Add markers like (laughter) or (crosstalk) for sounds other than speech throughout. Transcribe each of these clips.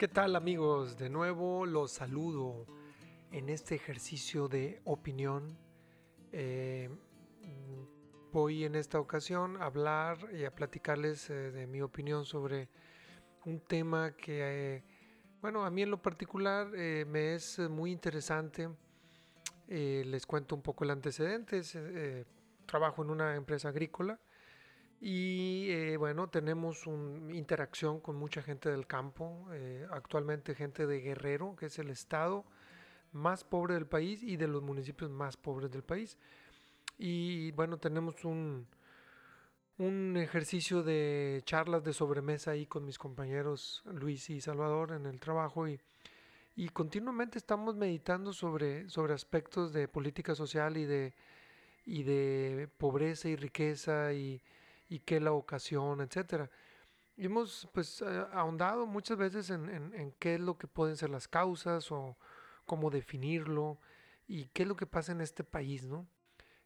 ¿Qué tal amigos? De nuevo los saludo en este ejercicio de opinión. Eh, voy en esta ocasión a hablar y a platicarles eh, de mi opinión sobre un tema que, eh, bueno, a mí en lo particular me es muy interesante. les cuento un poco el antecedente. trabajo en una empresa agrícola y eh, bueno, tenemos una interacción con mucha gente del campo, eh, actualmente gente de Guerrero, que es el estado más pobre del país y de los municipios más pobres del país. Y bueno, tenemos un, un ejercicio de charlas de sobremesa ahí con mis compañeros Luis y Salvador en el trabajo y, y continuamente estamos meditando sobre, sobre aspectos de política social y de, y de pobreza y riqueza y y qué la ocasión, etcétera. Y hemos pues eh, ahondado muchas veces en, qué es lo que pueden ser las causas o cómo definirlo y qué es lo que pasa en este país, ¿no?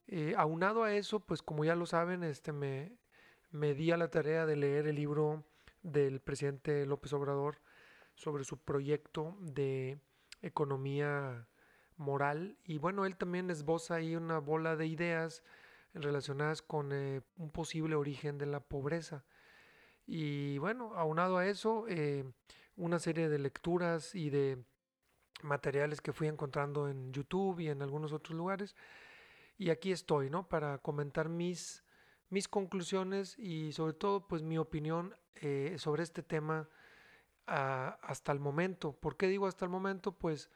Eh, aunado a eso, pues como ya lo saben, este me, me di a la tarea de leer el libro del presidente López Obrador sobre su proyecto de economía moral y bueno, él también esboza ahí una bola de ideas relacionadas con eh, un posible origen de la pobreza. Y bueno, aunado a eso, eh, una serie de lecturas y de materiales que fui encontrando en YouTube y en algunos otros lugares. Y aquí estoy, ¿no? Para comentar mis, mis conclusiones y sobre todo, pues mi opinión eh, sobre este tema ah, hasta el momento. ¿Por qué digo hasta el momento? Pues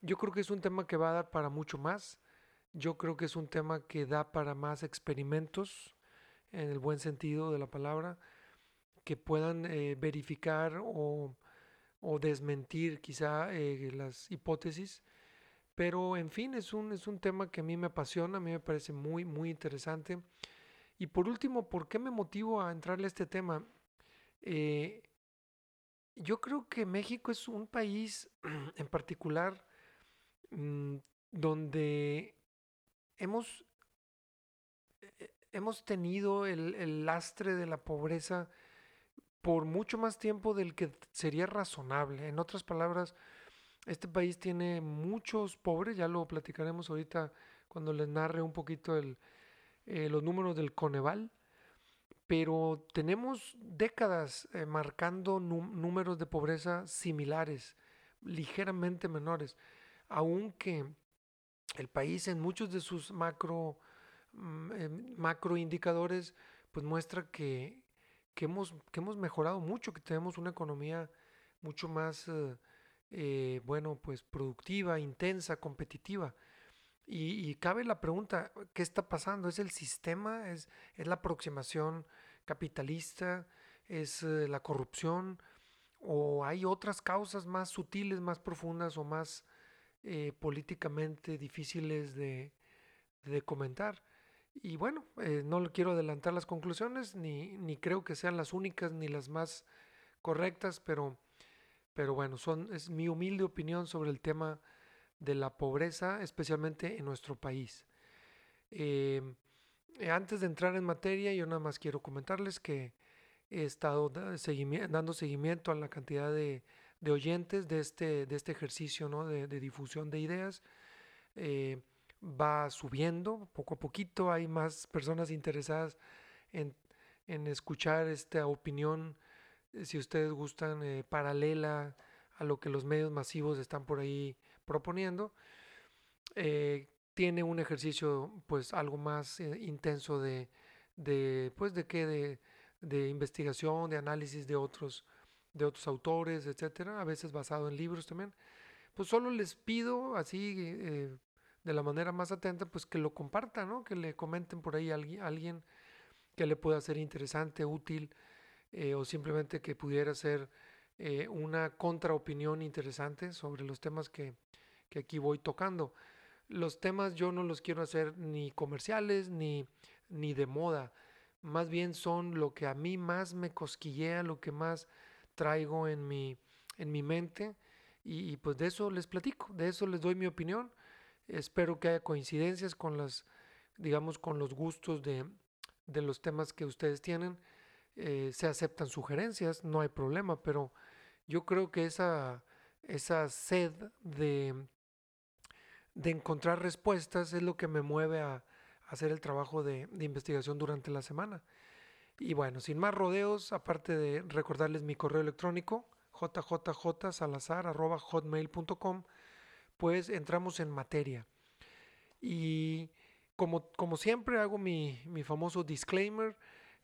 yo creo que es un tema que va a dar para mucho más. Yo creo que es un tema que da para más experimentos, en el buen sentido de la palabra, que puedan eh, verificar o, desmentir quizá eh, las hipótesis. Pero en fin, es un, es un tema que a mí me apasiona, a mí me parece muy, muy interesante. Y por último, ¿por qué me motivo a entrarle a este tema? Eh, yo creo que México es un país (clears throat) en particular mm, donde hemos, eh, hemos tenido el, lastre de la pobreza por mucho más tiempo del que sería razonable. En otras palabras, este país tiene muchos pobres, ya lo platicaremos ahorita cuando les narre un poquito el, eh, los números del Coneval, pero tenemos décadas eh, marcando números de pobreza similares, ligeramente menores, aunque el país en muchos de sus macro, mm, em, macro indicadores pues muestra que, hemos, que hemos mejorado mucho, que tenemos una economía mucho más, eh, eh, bueno, pues productiva, intensa, competitiva. Y, cabe la pregunta, ¿qué está pasando? ¿Es el sistema? ¿Es, es la aproximación capitalista? ¿Es eh, la corrupción? ¿O hay otras causas más sutiles, más profundas o más eh, políticamente difíciles de, comentar. Y bueno, eh, no quiero adelantar las conclusiones, ni, ni, creo que sean las únicas ni las más correctas, pero, pero bueno, son, es mi humilde opinión sobre el tema de la pobreza, especialmente en nuestro país. Em, antes de entrar en materia, yo nada más quiero comentarles que he estado dando seguimiento a la cantidad de, de oyentes de este, de este ejercicio ¿no? de, difusión de ideas. Eh, va subiendo poco a poquito, hay más personas interesadas en, escuchar esta opinión, eh, si ustedes gustan, eh, paralela a lo que los medios masivos están por ahí proponiendo. tiene un ejercicio pues algo más intenso de, de pues de qué de, de investigación, de análisis de otros de otros autores, etcétera, a veces basado en libros también. Pues solo les pido así eh, de la manera más atenta, pues que lo compartan, ¿no? Que le comenten por ahí a alguien, que le pueda ser interesante, útil, eh, o simplemente que pudiera ser eh, una contraopinión interesante sobre los temas que, que aquí voy tocando. Los temas yo no los quiero hacer ni comerciales ni, ni de moda. Más bien son lo que a mí más me cosquillea, lo que más traigo en mi, en mi mente y, pues de eso les platico, de eso les doy mi opinión. Espero que haya coincidencias con las, digamos, con los gustos de, de los temas que ustedes tienen. Eh, se aceptan sugerencias, no hay problema, pero yo creo que esa, esa sed de, de encontrar respuestas es lo que me mueve a, hacer el trabajo de, investigación durante la semana. Y bueno, sin más rodeos, aparte de recordarles mi correo electrónico, jjjsalazar.hotmail.com, pues entramos en materia. Y como, como siempre hago mi, mi, famoso disclaimer,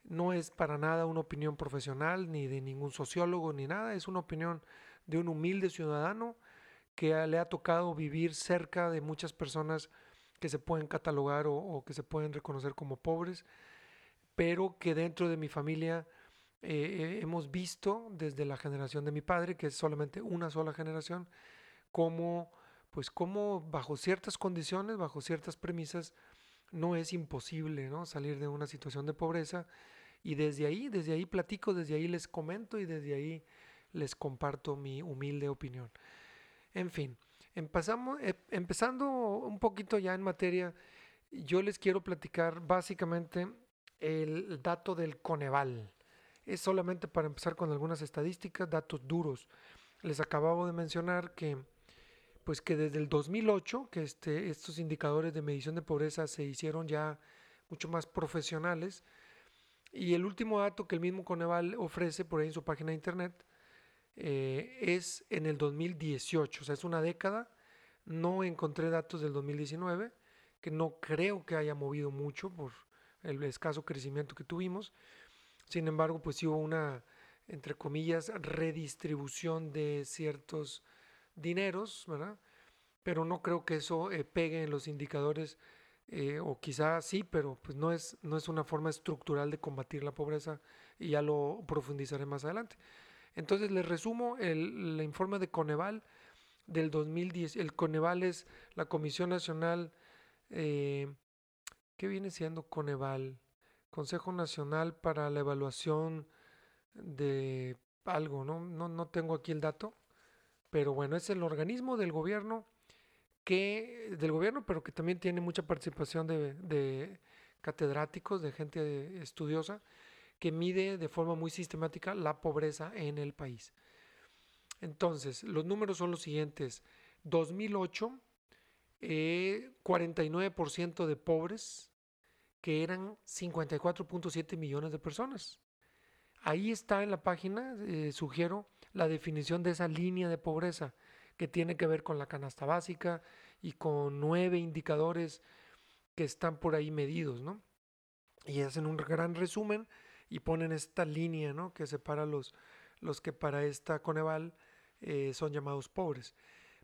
no es para nada una opinión profesional, ni de ningún sociólogo, ni nada, es una opinión de un humilde ciudadano que le ha tocado vivir cerca de muchas personas que se pueden catalogar o, que se pueden reconocer como pobres, pero que dentro de mi familia eh, hemos visto desde la generación de mi padre, que es solamente una sola generación, como pues como bajo ciertas condiciones, bajo ciertas premisas, no es imposible ¿no? salir de una situación de pobreza. Y desde ahí, desde ahí platico, desde ahí les comento y desde ahí les comparto mi humilde opinión. En fin, empezamos, eh, empezando un poquito ya en materia, yo les quiero platicar básicamente el dato del Coneval. Es solamente para empezar con algunas estadísticas, datos duros. Les acababa de mencionar que pues que desde el 2008, que este, estos indicadores de medición de pobreza se hicieron ya mucho más profesionales, y el último dato que el mismo Coneval ofrece por ahí en su página de internet eh, es en el 2018, o sea, es una década. No encontré datos del 2019, que no creo que haya movido mucho por el escaso crecimiento que tuvimos. Sin embargo, pues hubo una, entre comillas, redistribución de ciertos dineros, ¿verdad? Pero no creo que eso eh, pegue en los indicadores, eh, o quizá sí, pero pues no es, no es una forma estructural de combatir la pobreza y ya lo profundizaré más adelante. Entonces les resumo el, informe de Coneval del 2010. El Coneval es la Comisión Nacional, eh, ¿qué viene siendo Coneval? Consejo Nacional para la Evaluación de algo, ¿no? No, no tengo aquí el dato pero bueno, es el organismo del gobierno que, del gobierno, pero que también tiene mucha participación de, catedráticos, de gente estudiosa, que mide de forma muy sistemática la pobreza en el país. Entonces, los números son los siguientes. 2008, 49% eh, de pobres, que eran 54.7 millones de personas. Ahí está en la página, eh, sugiero, la definición de esa línea de pobreza que tiene que ver con la canasta básica y con nueve indicadores que están por ahí medidos, ¿no? Y hacen un gran resumen y ponen esta línea, ¿no? Que separa los, los que para esta Coneval eh, son llamados pobres.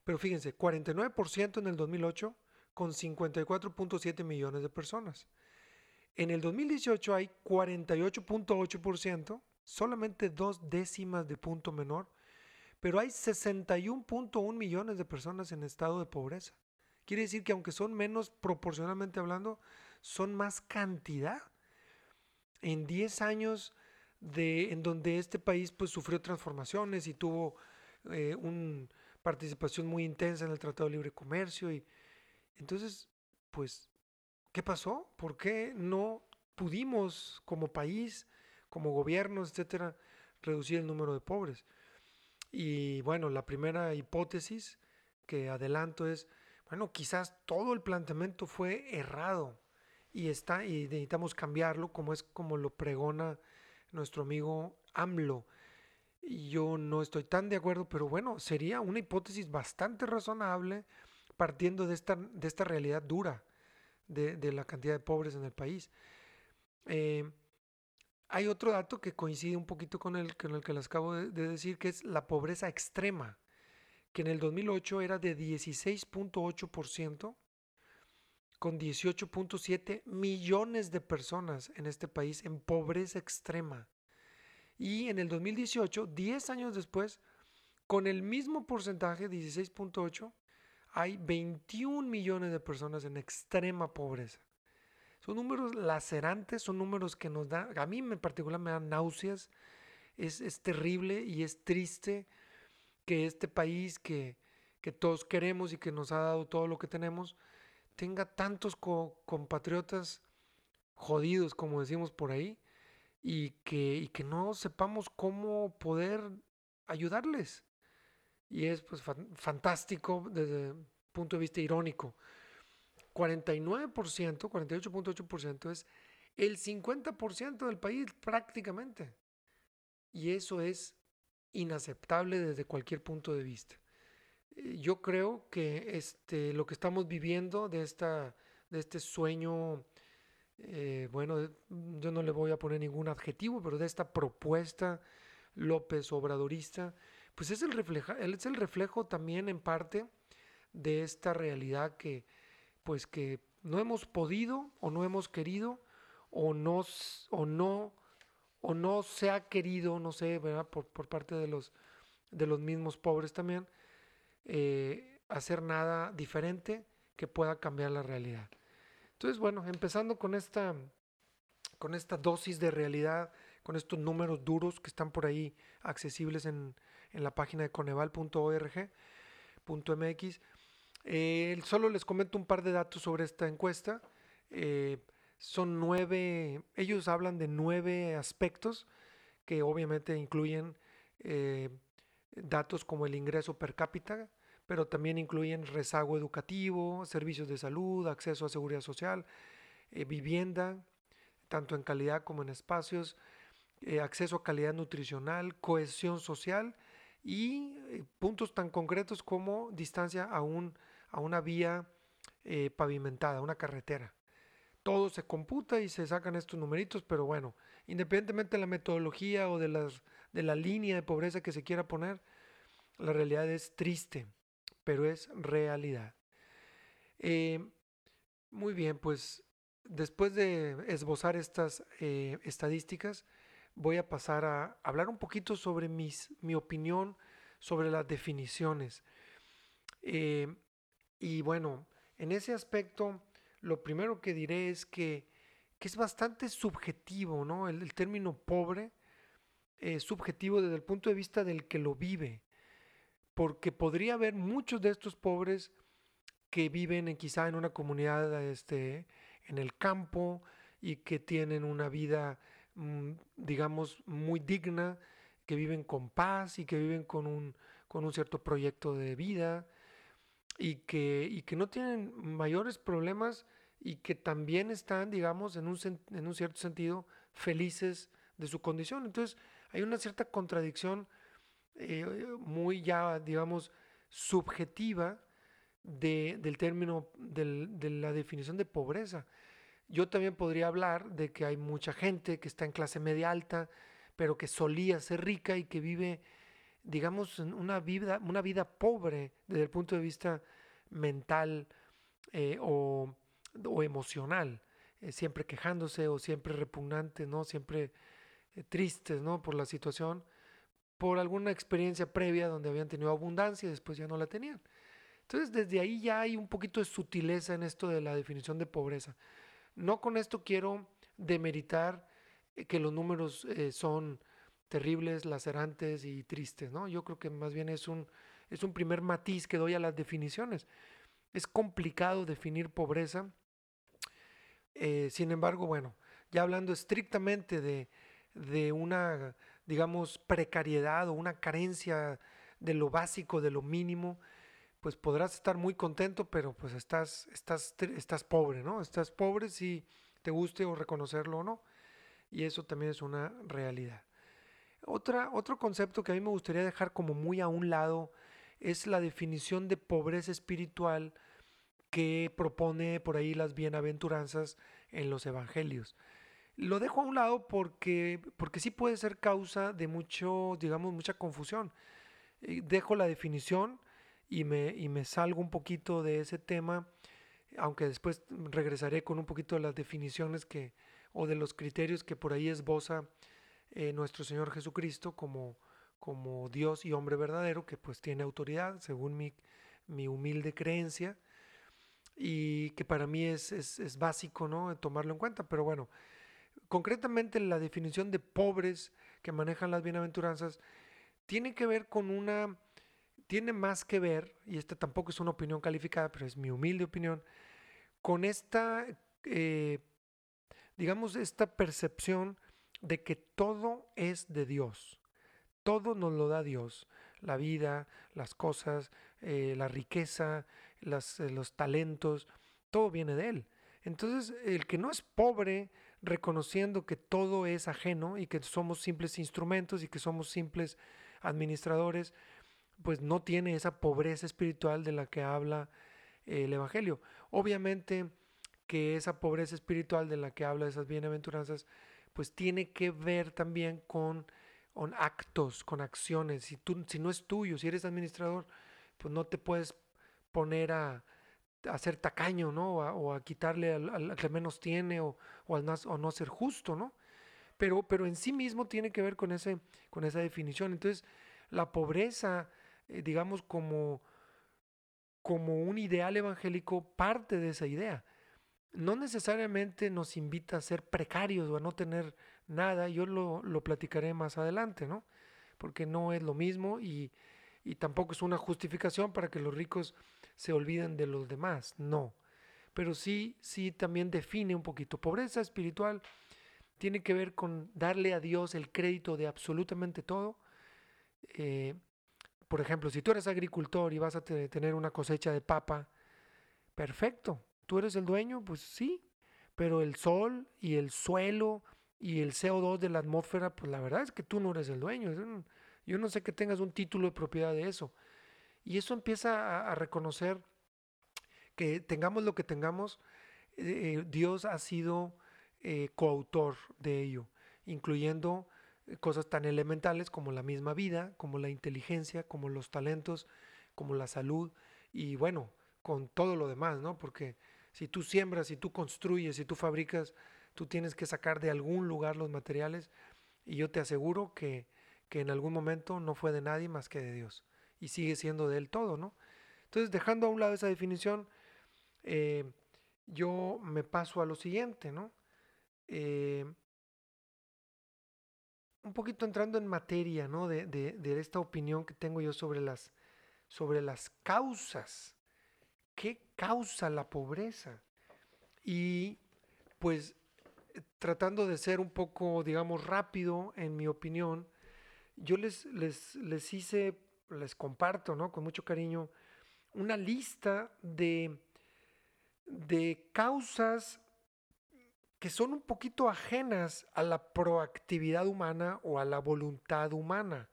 Pero fíjense, 49% en el 2008 con 54.7 millones de personas. En el 2018 hay 48.8%, solamente dos décimas de punto menor, pero hay 61.1 millones de personas en estado de pobreza. Quiere decir que aunque son menos proporcionalmente hablando, son más cantidad. En 10 años de, en donde este país pues, sufrió transformaciones y tuvo eh, una participación muy intensa en el Tratado de Libre Comercio. Y, entonces, pues ¿Qué pasó? ¿Por qué no pudimos como país, como gobiernos, etcétera, reducir el número de pobres? Y bueno, la primera hipótesis que adelanto es, bueno, quizás todo el planteamiento fue errado y está y necesitamos cambiarlo como es como lo pregona nuestro amigo AMLO. Yo no estoy tan de acuerdo, pero bueno, sería una hipótesis bastante razonable partiendo de esta, de esta realidad dura de, la cantidad de pobres en el país. Eh, hay otro dato que coincide un poquito con el, con el que les acabo de, decir, que es la pobreza extrema, que en el 2008 era de 16.8%, con 18.7 millones de personas en este país en pobreza extrema. Y en el 2018, 10 años después, con el mismo porcentaje, 16.8, hay 21 millones de personas en extrema pobreza. Son números lacerantes, son números que nos dan, a mí en particular me dan náuseas, es, terrible y es triste que este país que, todos queremos y que nos ha dado todo lo que tenemos, tenga tantos compatriotas jodidos, como decimos por ahí, y que, y que no sepamos cómo poder ayudarles. Y es pues fantástico desde el punto de vista irónico. 49%, 48.8% es el 50% del país prácticamente. Y eso es inaceptable desde cualquier punto de vista. Eh, yo creo que este, lo que estamos viviendo de, esta, de este sueño, eh, bueno, yo no le voy a poner ningún adjetivo, pero de esta propuesta López Obradorista, pues es el, refleja, es el reflejo también en parte de esta realidad que, pues que no hemos podido o no hemos querido o no, o no, o no se ha querido, no sé. Por, por parte de los, de los mismos pobres también, eh, hacer nada diferente que pueda cambiar la realidad. Entonces, bueno, empezando con esta, con esta dosis de realidad, con estos números duros que están por ahí accesibles en, la página de coneval.org.mx. Eh, solo les comento un par de datos sobre esta encuesta. Eh, son nueve, ellos hablan de nueve aspectos que obviamente incluyen eh, datos como el ingreso per cápita, pero también incluyen rezago educativo, servicios de salud, acceso a seguridad social, vivienda, tanto en calidad como en espacios, acceso a calidad nutricional, cohesión social y eh, puntos tan concretos como distancia a, un, a una vía eh, pavimentada, una carretera. Todo se computa y se sacan estos numeritos, pero bueno, independientemente de la metodología o de, las, de la línea de pobreza que se quiera poner, la realidad es triste, pero es realidad. Eh, muy bien, pues después de esbozar estas estadísticas, voy a pasar a hablar un poquito sobre mis, mi opinión sobre las definiciones. Eh, y bueno, en ese aspecto, lo primero que diré es que, es bastante subjetivo, ¿no? El, término pobre es subjetivo desde el punto de vista del que lo vive, porque podría haber muchos de estos pobres que viven en, quizá en una comunidad este, en el campo y que tienen una vida Mm, digamos, muy digna, que viven con paz y que viven con un, con un cierto proyecto de vida y que, y que no tienen mayores problemas y que también están, digamos, en un, en un cierto sentido, felices de su condición. Entonces, hay una cierta contradicción eh, muy ya, digamos, subjetiva de, del término, de la definición de pobreza. Yo también podría hablar de que hay mucha gente que está en clase media alta, pero que solía ser rica y que vive, digamos, una vida, una vida pobre desde el punto de vista mental eh, o, emocional, eh, siempre quejándose o siempre repugnante, ¿no? Siempre eh, tristes, ¿no? Por la situación, por alguna experiencia previa donde habían tenido abundancia y después ya no la tenían. Entonces, desde ahí ya hay un poquito de sutileza en esto de la definición de pobreza. No con esto quiero demeritar eh, que los números eh, son terribles, lacerantes y tristes, ¿no? Yo creo que más bien es un, es un primer matiz que doy a las definiciones. Es complicado definir pobreza. Eh, sin embargo, bueno, ya hablando estrictamente de, de una, digamos, precariedad o una carencia de lo básico, de lo mínimo, pues podrás estar muy contento, pero pues estás, estás, estás pobre, ¿no? Estás pobre si te guste o reconocerlo o no. Y eso también es una realidad. Otra, otro concepto que a mí me gustaría dejar como muy a un lado es la definición de pobreza espiritual que propone por ahí las bienaventuranzas en los evangelios. Lo dejo a un lado porque, porque sí puede ser causa de mucho, digamos, mucha confusión. Dejo la definición y me, y me salgo un poquito de ese tema, aunque después regresaré con un poquito de las definiciones que, o de los criterios que por ahí esboza eh, nuestro Señor Jesucristo como, como Dios y hombre verdadero, que pues tiene autoridad, según mi, mi humilde creencia, y que para mí es, es, es básico ¿no? tomarlo en cuenta. Pero bueno, concretamente la definición de pobres que manejan las bienaventuranzas tiene que ver con una tiene más que ver, y esta tampoco es una opinión calificada, pero es mi humilde opinión, con esta, eh, digamos, esta percepción de que todo es de Dios. todo nos lo da Dios. La vida, las cosas, eh, la riqueza, eh, los talentos, todo viene de Él. Entonces, el que no es pobre, reconociendo que todo es ajeno y que somos simples instrumentos y que somos simples administradores, pues no tiene esa pobreza espiritual de la que habla el Evangelio. Obviamente que esa pobreza espiritual de la que habla esas bienaventuranzas, pues tiene que ver también con, con actos, con acciones. Si, tú, si no es tuyo, si eres administrador, pues no te puedes poner a, a ser tacaño, ¿no? O a, quitarle al, que menos tiene o, o, al o no ser justo, ¿no? Pero, pero en sí mismo tiene que ver con, ese, con esa definición. Entonces, la pobreza, eh, digamos, como, como un ideal evangélico, parte de esa idea. No necesariamente nos invita a ser precarios o a no tener nada, yo lo, lo platicaré más adelante, ¿no? Porque no es lo mismo y, y tampoco es una justificación para que los ricos se olviden de los demás, no. Pero sí, sí también define un poquito. Pobreza espiritual tiene que ver con darle a Dios el crédito de absolutamente todo. Eh, por ejemplo, si tú eres agricultor y vas a tener una cosecha de papa, perfecto, tú eres el dueño, pues sí, pero el sol y el suelo y el CO2 de la atmósfera, pues la verdad es que tú no eres el dueño. Yo no sé que tengas un título de propiedad de eso. Y eso empieza a, reconocer que tengamos lo que tengamos, eh, eh, Dios ha sido eh, coautor de ello, incluyendo cosas tan elementales como la misma vida, como la inteligencia, como los talentos, como la salud y bueno, con todo lo demás, ¿no? Porque si tú siembras, si tú construyes, si tú fabricas, tú tienes que sacar de algún lugar los materiales y yo te aseguro que, que en algún momento no fue de nadie más que de Dios y sigue siendo de él todo, ¿no? Entonces, dejando a un lado esa definición, eh, yo me paso a lo siguiente, ¿no? Eh, un poquito entrando en materia, ¿no? De, de, esta opinión que tengo yo sobre las, sobre las causas. ¿Qué causa la pobreza? Y pues tratando de ser un poco, digamos, rápido en mi opinión, yo les, les, les hice les comparto, ¿no? Con mucho cariño, una lista de, de causas que son un poquito ajenas a la proactividad humana o a la voluntad humana.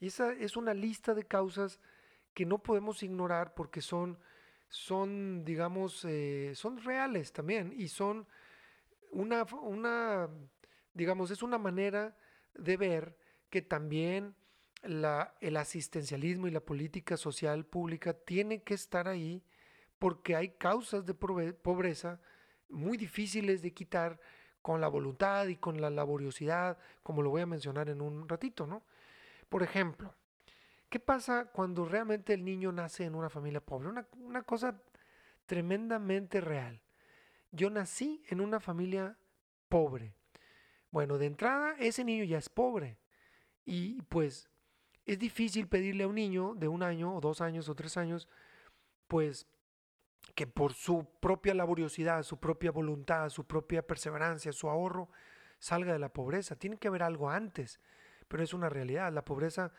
Y esa es una lista de causas que no podemos ignorar porque son, son digamos, eh, son reales también y son una, una, digamos, es una manera de ver que también el asistencialismo y la política social pública tiene que estar ahí porque hay causas de pobreza muy difíciles de quitar con la voluntad y con la laboriosidad, como lo voy a mencionar en un ratito, ¿no? Por ejemplo, ¿qué pasa cuando realmente el niño nace en una familia pobre? Una cosa tremendamente real. Yo nací en una familia pobre. Bueno, de entrada, ese niño ya es pobre. Y pues es difícil pedirle a un niño de un año o dos años o tres años, pues que por su propia laboriosidad, su propia voluntad, su propia perseverancia, su ahorro, salga de la pobreza. Tiene que haber algo antes, pero es una realidad. La pobreza,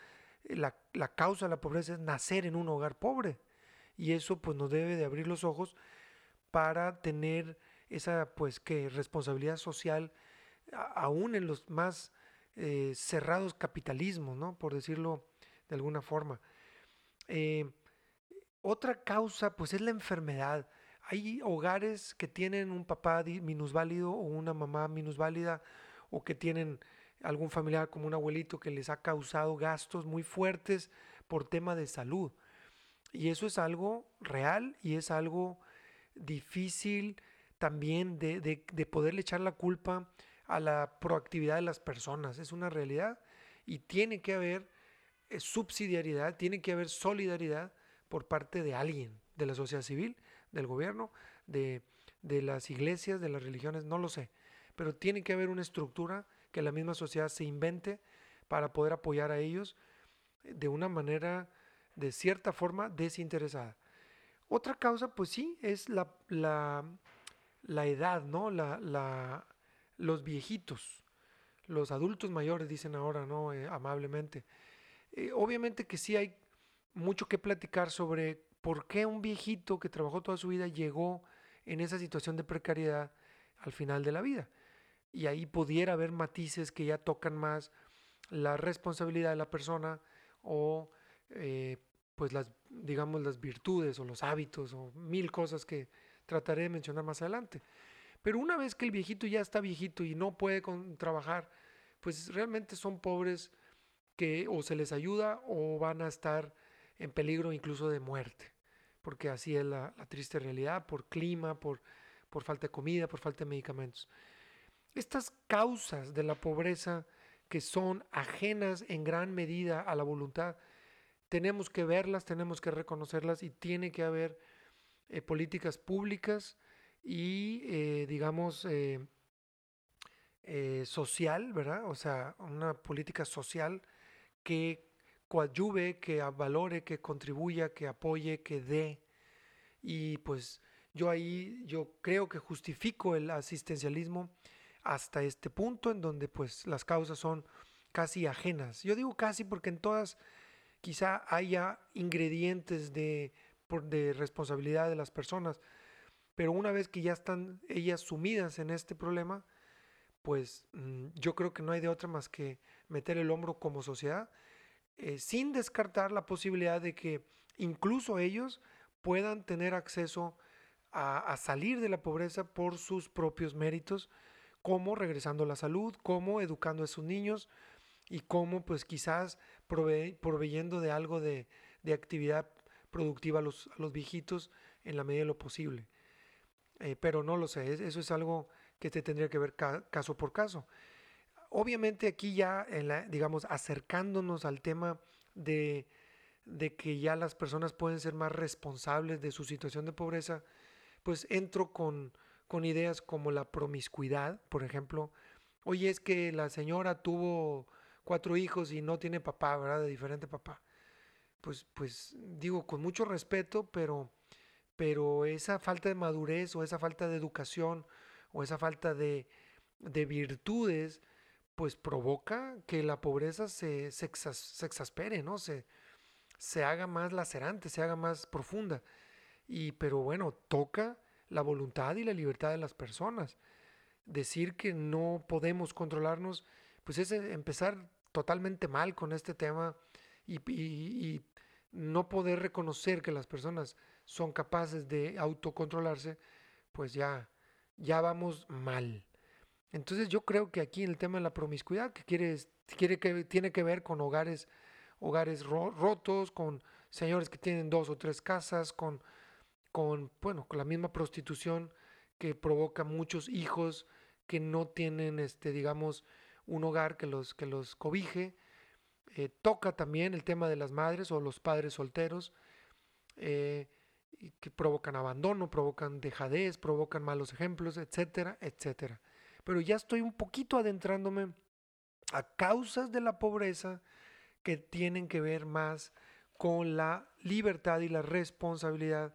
la, la causa de la pobreza es nacer en un hogar pobre. Y eso pues nos debe de abrir los ojos para tener esa pues que responsabilidad social aún en los más eh, cerrados capitalismos, ¿no? por decirlo de alguna forma. Eh, otra causa, pues es la enfermedad. Hay hogares que tienen un papá minusválido o una mamá minusválida o que tienen algún familiar como un abuelito que les ha causado gastos muy fuertes por tema de salud. Y eso es algo real y es algo difícil también de, de poderle echar la culpa a la proactividad de las personas. Es una realidad y tiene que haber eh, subsidiariedad, tiene que haber solidaridad por parte de alguien, de la sociedad civil, del gobierno, de, las iglesias, de las religiones, no lo sé. Pero tiene que haber una estructura que la misma sociedad se invente para poder apoyar a ellos de una manera, de cierta forma, desinteresada. Otra causa, pues sí, es la, la, edad, ¿no? La, la, los viejitos. los adultos mayores, dicen ahora, ¿no? Eh, amablemente. Eh, obviamente que sí hay mucho que platicar sobre por qué un viejito que trabajó toda su vida llegó en esa situación de precariedad al final de la vida. Y ahí pudiera haber matices que ya tocan más la responsabilidad de la persona o eh, pues las, digamos, las virtudes o los hábitos o mil cosas que trataré de mencionar más adelante. Pero una vez que el viejito ya está viejito y no puede trabajar, pues realmente son pobres que o se les ayuda o van a estar en peligro incluso de muerte, porque así es la, triste realidad, por clima, por, por falta de comida, por falta de medicamentos. Estas causas de la pobreza que son ajenas en gran medida a la voluntad, tenemos que verlas, tenemos que reconocerlas y tiene que haber eh, políticas públicas y, eh, digamos, eh, social, ¿verdad? O sea, una política social que coadyuve, que valore, que contribuya, que apoye, que dé. Y pues yo ahí, yo creo que justifico el asistencialismo hasta este punto en donde pues las causas son casi ajenas. Yo digo casi porque en todas quizá haya ingredientes de, de responsabilidad de las personas, pero una vez que ya están ellas sumidas en este problema, pues mm, yo creo que no hay de otra más que meter el hombro como sociedad, eh, sin descartar la posibilidad de que incluso ellos puedan tener acceso a, a salir de la pobreza por sus propios méritos cómo regresando la salud, cómo educando a sus niños y cómo pues quizás proveyendo de algo de, actividad productiva a los, viejitos en la medida de lo posible. Eh, pero no lo sé, eso es algo que te tendría que ver caso por caso. Obviamente aquí ya, en la, digamos, acercándonos al tema de, de que ya las personas pueden ser más responsables de su situación de pobreza, pues entro con, con ideas como la promiscuidad, por ejemplo. Oye, es que la señora tuvo cuatro hijos y no tiene papá, ¿verdad? De diferente papá. Pues, pues digo, con mucho respeto, pero, pero esa falta de madurez o esa falta de educación o esa falta de, de virtudes, pues provoca que la pobreza se, se, exaspere, ¿no? Se, se haga más lacerante, se haga más profunda. Y, pero bueno, toca la voluntad y la libertad de las personas. Decir que no podemos controlarnos, pues es empezar totalmente mal con este tema y, no poder reconocer que las personas son capaces de autocontrolarse, pues ya, ya vamos mal. Entonces yo creo que aquí en el tema de la promiscuidad, que quiere, quiere que tiene que ver con hogares, hogares rotos, con señores que tienen dos o tres casas, con con, bueno, con la misma prostitución que provoca muchos hijos que no tienen, este, digamos, un hogar que los, que los cobije. Eh, toca también el tema de las madres o los padres solteros, eh, que provocan abandono, provocan dejadez, provocan malos ejemplos, etcétera, etcétera. Pero ya estoy un poquito adentrándome a causas de la pobreza que tienen que ver más con la libertad y la responsabilidad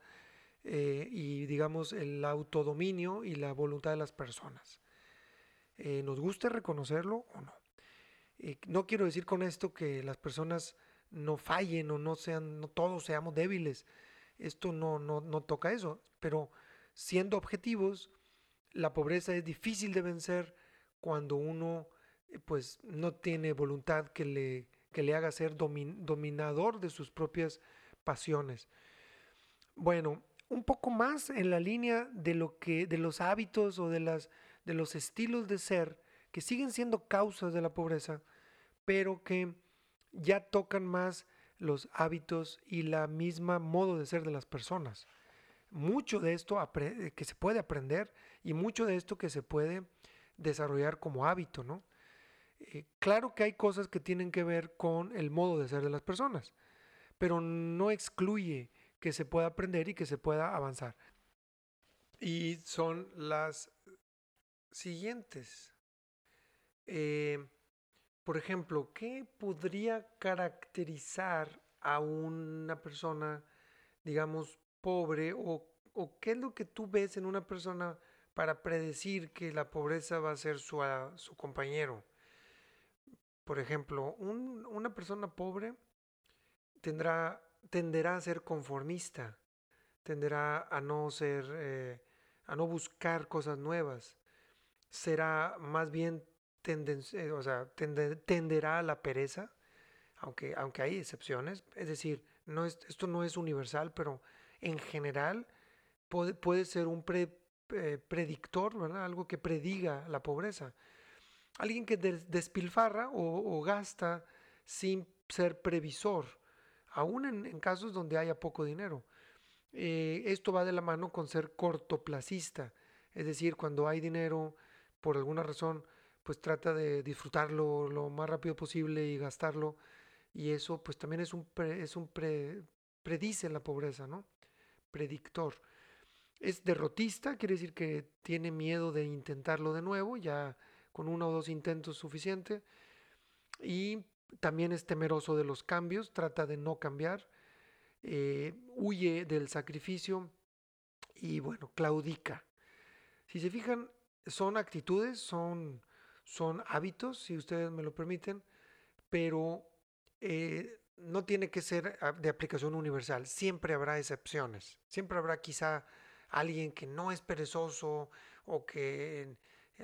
eh, y digamos el autodominio y la voluntad de las personas. Eh, ¿Nos gusta reconocerlo o no? Eh, no quiero decir con esto que las personas no fallen o no sean, no todos seamos débiles. Esto no, no, no toca eso. Pero siendo objetivos, la pobreza es difícil de vencer cuando uno pues no tiene voluntad que le, que le haga ser dominador de sus propias pasiones. Bueno, un poco más en la línea de lo que de los hábitos o de las de los estilos de ser que siguen siendo causas de la pobreza, pero que ya tocan más los hábitos y la misma modo de ser de las personas. Mucho de esto que se puede aprender y mucho de esto que se puede desarrollar como hábito, ¿no? Eh, claro que hay cosas que tienen que ver con el modo de ser de las personas, pero no excluye que se pueda aprender y que se pueda avanzar. Y son las siguientes. Eh, por ejemplo, ¿qué podría caracterizar a una persona, digamos, pobre o, qué es lo que tú ves en una persona para predecir que la pobreza va a ser su, su compañero? Por ejemplo, una persona pobre tendrá, tenderá a ser conformista, tenderá a no ser, eh, a no buscar cosas nuevas, será más bien eh, o sea, tenderá a la pereza, aunque, aunque hay excepciones, es decir, no es, esto no es universal, pero en general puede, puede ser un eh, predictor, ¿verdad? algo que prediga la pobreza. Alguien que despilfarra o, gasta sin ser previsor, aún en, casos donde haya poco dinero. Eh, esto va de la mano con ser cortoplacista, es decir, cuando hay dinero, por alguna razón, pues trata de disfrutarlo lo más rápido posible y gastarlo. Y eso pues también es un, es un predice la pobreza, ¿no? Predictor. Es derrotista, quiere decir que tiene miedo de intentarlo de nuevo, ya con uno o dos intentos suficiente. Y también es temeroso de los cambios, trata de no cambiar, eh, huye del sacrificio y bueno, claudica. Si se fijan, son actitudes, son, son hábitos, si ustedes me lo permiten, pero eh, no tiene que ser ah, de aplicación universal. Siempre habrá excepciones. Siempre habrá quizá alguien que no es perezoso o que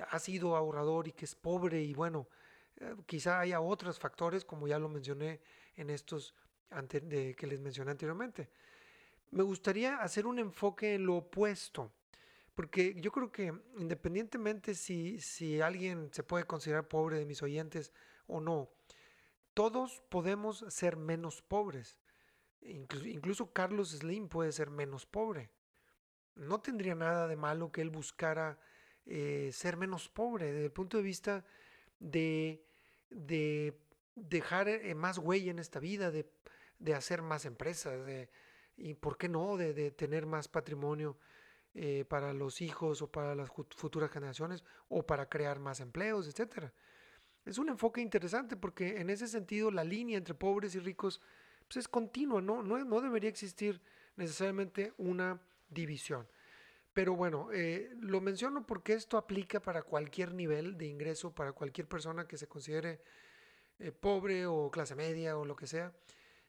ha sido ahorrador y que es pobre y bueno, eh, quizá haya otros factores como ya lo mencioné en estos de, que les mencioné anteriormente. Me gustaría hacer un enfoque en lo opuesto, porque yo creo que independientemente si, si alguien se puede considerar pobre de mis oyentes o no, todos podemos ser menos pobres. Incluso, Carlos Slim puede ser menos pobre. No tendría nada de malo que él buscara eh, ser menos pobre desde el punto de vista de, dejar eh, más huella en esta vida, de, hacer más empresas, de, y por qué no, de, tener más patrimonio eh, para los hijos o para las futuras generaciones o para crear más empleos, etcétera. Es un enfoque interesante porque en ese sentido la línea entre pobres y ricos pues, es continua, ¿no? No, debería existir necesariamente una división. Pero bueno, eh, lo menciono porque esto aplica para cualquier nivel de ingreso, para cualquier persona que se considere eh, pobre o clase media o lo que sea.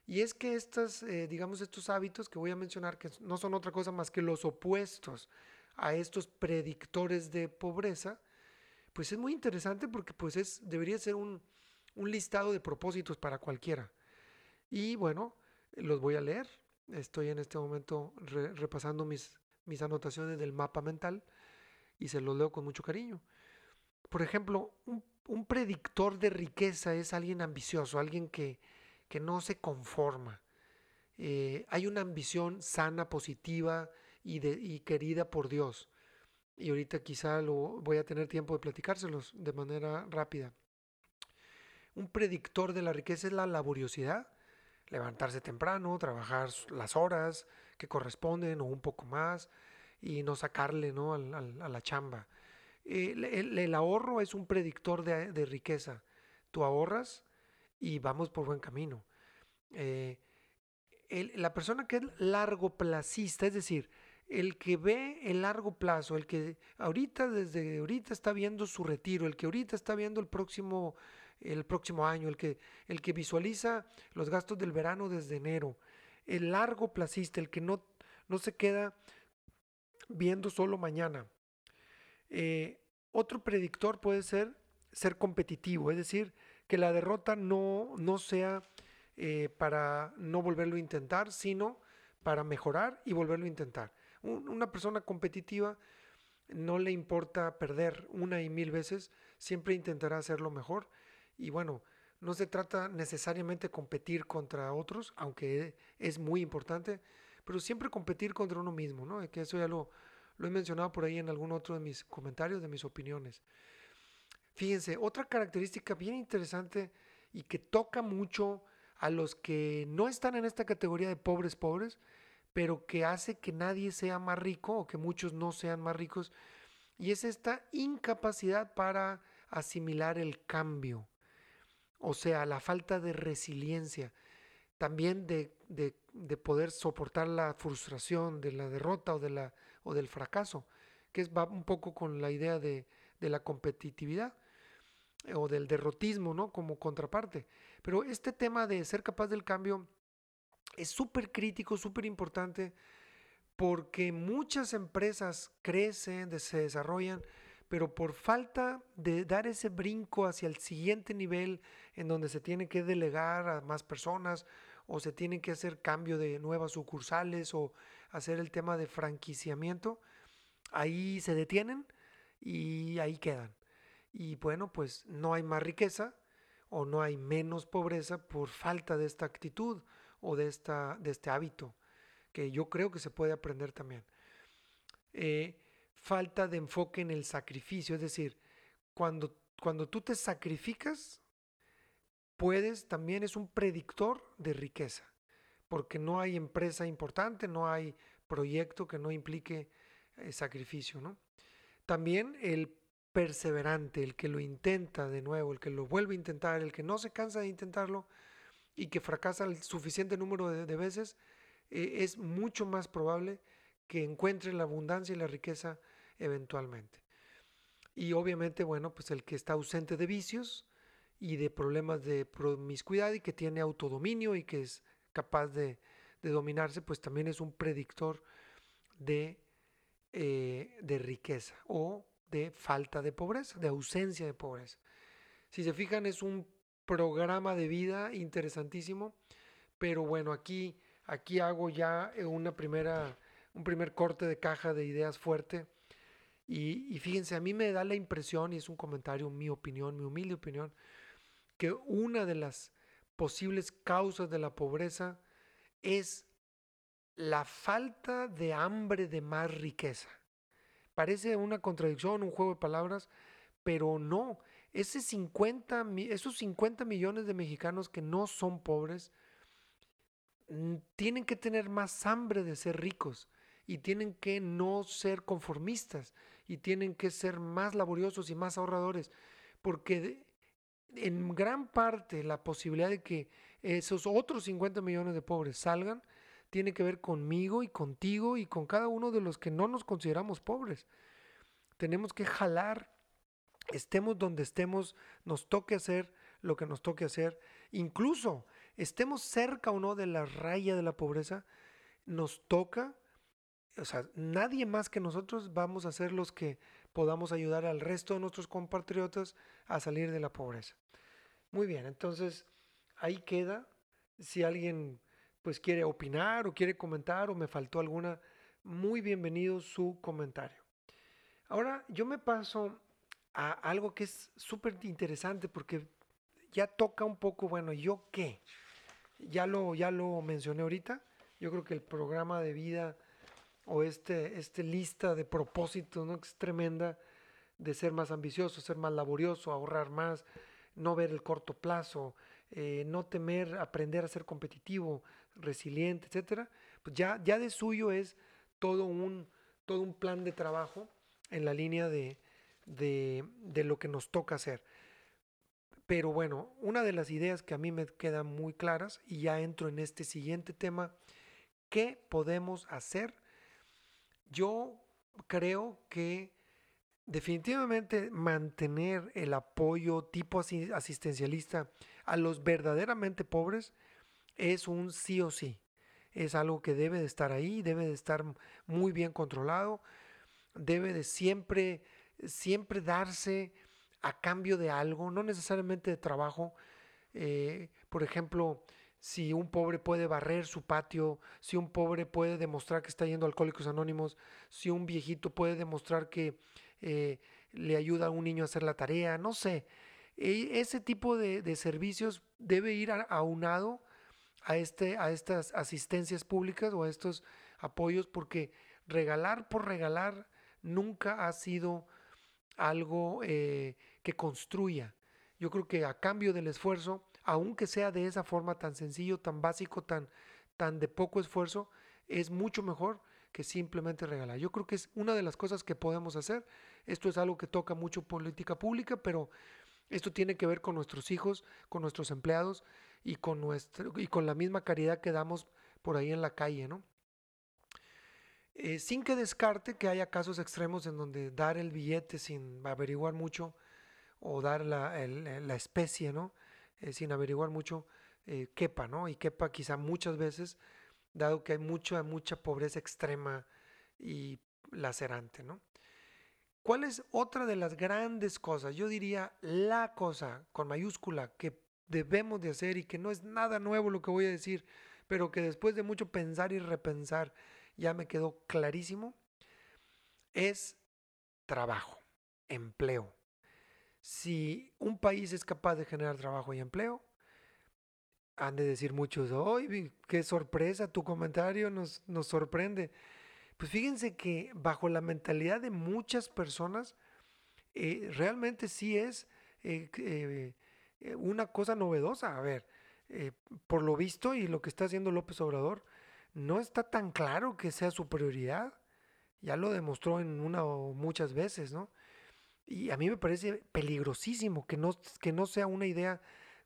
Y es que estas, eh, digamos, estos hábitos que voy a mencionar, que no son otra cosa más que los opuestos a estos predictores de pobreza, pues es muy interesante porque pues es, debería ser un, listado de propósitos para cualquiera. Y bueno, los voy a leer. Estoy en este momento repasando mis, mis anotaciones del mapa mental y se los leo con mucho cariño. Por ejemplo, un, predictor de riqueza es alguien ambicioso, alguien que, no se conforma. Eh, hay una ambición sana, positiva y, de, querida por Dios y ahorita quizá lo voy a tener tiempo de platicárselos de manera rápida. Un predictor de la riqueza es la laboriosidad, levantarse temprano, trabajar las horas que corresponden o un poco más y no sacarle ¿no? a la chamba. El, ahorro es un predictor de, riqueza. Tú ahorras y vamos por buen camino. Eh, la persona que es largo placista, es decir, el que ve el largo plazo, el que ahorita, desde ahorita está viendo su retiro, el que ahorita está viendo el próximo, el próximo año, el que, el que visualiza los gastos del verano desde enero, el largo placista, el que no, no se queda viendo solo mañana. Eh, otro predictor puede ser ser competitivo, es decir, que la derrota no, no sea eh, para no volverlo a intentar, sino para mejorar y volverlo a intentar una persona competitiva no le importa perder una y mil veces, siempre intentará hacerlo mejor. Y bueno, no se trata necesariamente competir contra otros, aunque es muy importante, pero siempre competir contra uno mismo, ¿no? Que eso ya lo, lo he mencionado por ahí en algún otro de mis comentarios, de mis opiniones. Fíjense, otra característica bien interesante y que toca mucho a los que no están en esta categoría de pobres pobres pero que hace que nadie sea más rico o que muchos no sean más ricos. Y es esta incapacidad para asimilar el cambio, o sea, la falta de resiliencia, también de, poder soportar la frustración de la derrota o, de la, o del fracaso, que es, va un poco con la idea de, la competitividad. O del derrotismo, ¿no? Como contraparte. Pero este tema de ser capaz del cambio es súper crítico, súper importante, porque muchas empresas crecen, se desarrollan, pero por falta de dar ese brinco hacia el siguiente nivel en donde se tiene que delegar a más personas o se tiene que hacer cambio de nuevas sucursales o hacer el tema de franquiciamiento, ahí se detienen y ahí quedan. Y bueno, pues no hay más riqueza o no hay menos pobreza por falta de esta actitud o de, esta, de este hábito, que yo creo que se puede aprender también. Eh, falta de enfoque en el sacrificio, es decir, cuando, cuando tú te sacrificas, puedes, también es un predictor de riqueza, porque no hay empresa importante, no hay proyecto que no implique eh, sacrificio, ¿no? También el perseverante, el que lo intenta de nuevo, el que lo vuelve a intentar, el que no se cansa de intentarlo y que fracasa el suficiente número de, veces, eh, es mucho más probable que encuentre la abundancia y la riqueza eventualmente. Y obviamente, bueno, pues el que está ausente de vicios y de problemas de promiscuidad y que tiene autodominio y que es capaz de, dominarse, pues también es un predictor de, eh, de riqueza o de falta de pobreza, de ausencia de pobreza. Si se fijan, es un programa de vida interesantísimo, pero bueno, aquí, aquí hago ya una primera un primer corte de caja de ideas fuerte. Y, fíjense, a mí me da la impresión, y es un comentario, mi opinión, mi humilde opinión, que una de las posibles causas de la pobreza es la falta de hambre de más riqueza. Parece una contradicción, un juego de palabras, pero no. Ese 50, esos 50 millones de mexicanos que no son pobres tienen que tener más hambre de ser ricos y tienen que no ser conformistas y tienen que ser más laboriosos y más ahorradores, porque en gran parte la posibilidad de que esos otros 50 millones de pobres salgan tiene que ver conmigo y contigo y con cada uno de los que no nos consideramos pobres. Tenemos que jalar, estemos donde estemos, nos toque hacer lo que nos toque hacer, incluso estemos cerca o no de la raya de la pobreza, nos toca o sea, nadie más que nosotros vamos a ser los que podamos ayudar al resto de nuestros compatriotas a salir de la pobreza. Muy bien, entonces ahí queda. Si alguien pues quiere opinar o quiere comentar o me faltó alguna, muy bienvenido su comentario. Ahora yo me paso a algo que es súper interesante porque ya toca un poco, bueno, ¿yo qué? Ya lo, ya lo mencioné ahorita. Yo creo que el programa de vida o este, este lista de propósitos, ¿no? Es tremenda de ser más ambicioso, ser más laborioso, ahorrar más, no ver el corto plazo, eh, no temer, aprender a ser competitivo, resiliente, etcétera, pues ya, ya de suyo es todo un, todo un plan de trabajo en la línea de, de, de lo que nos toca hacer. Pero bueno, una de las ideas que a mí me quedan muy claras, y ya entro en este siguiente tema, ¿qué podemos hacer yo creo que definitivamente mantener el apoyo tipo asistencialista a los verdaderamente pobres es un sí o sí. Es algo que debe de estar ahí, debe de estar muy bien controlado, debe de siempre, siempre darse a cambio de algo, no necesariamente de trabajo. Eh, por ejemplo, si un pobre puede barrer su patio, si un pobre puede demostrar que está yendo a Alcohólicos Anónimos, si un viejito puede demostrar que eh, le ayuda a un niño a hacer la tarea, no sé. E, ese tipo de, servicios debe ir aunado a, este, a estas asistencias públicas o a estos apoyos porque regalar por regalar nunca ha sido algo eh, que construya. Yo creo que a cambio del esfuerzo aunque sea de esa forma tan sencillo, tan básico, tan, tan de poco esfuerzo, es mucho mejor que simplemente regalar. Yo creo que es una de las cosas que podemos hacer. Esto es algo que toca mucho política pública, pero esto tiene que ver con nuestros hijos, con nuestros empleados y con, nuestro, y con la misma caridad que damos por ahí en la calle, ¿no? Eh, sin que descarte que haya casos extremos en donde dar el billete sin averiguar mucho o dar la, la especie, ¿no? sin averiguar mucho, quepa, ¿no? Y quepa quizá muchas veces, dado que hay mucha, mucha pobreza extrema y lacerante, ¿no? ¿Cuál es otra de las grandes cosas? Yo diría la cosa con mayúscula que debemos de hacer y que no es nada nuevo lo que voy a decir, pero que después de mucho pensar y repensar ya me quedó clarísimo, es trabajo, empleo. Si un país es capaz de generar trabajo y empleo, han de decir muchos, ¡ay, qué sorpresa! Tu comentario nos, nos sorprende. Pues fíjense que bajo la mentalidad de muchas personas, eh, realmente sí es eh, eh, una cosa novedosa. A ver, por lo visto y lo que está haciendo López Obrador, no está tan claro que sea su prioridad. Ya lo demostró en una o muchas veces, ¿no? Y a mí me parece peligrosísimo que no, que no sea una idea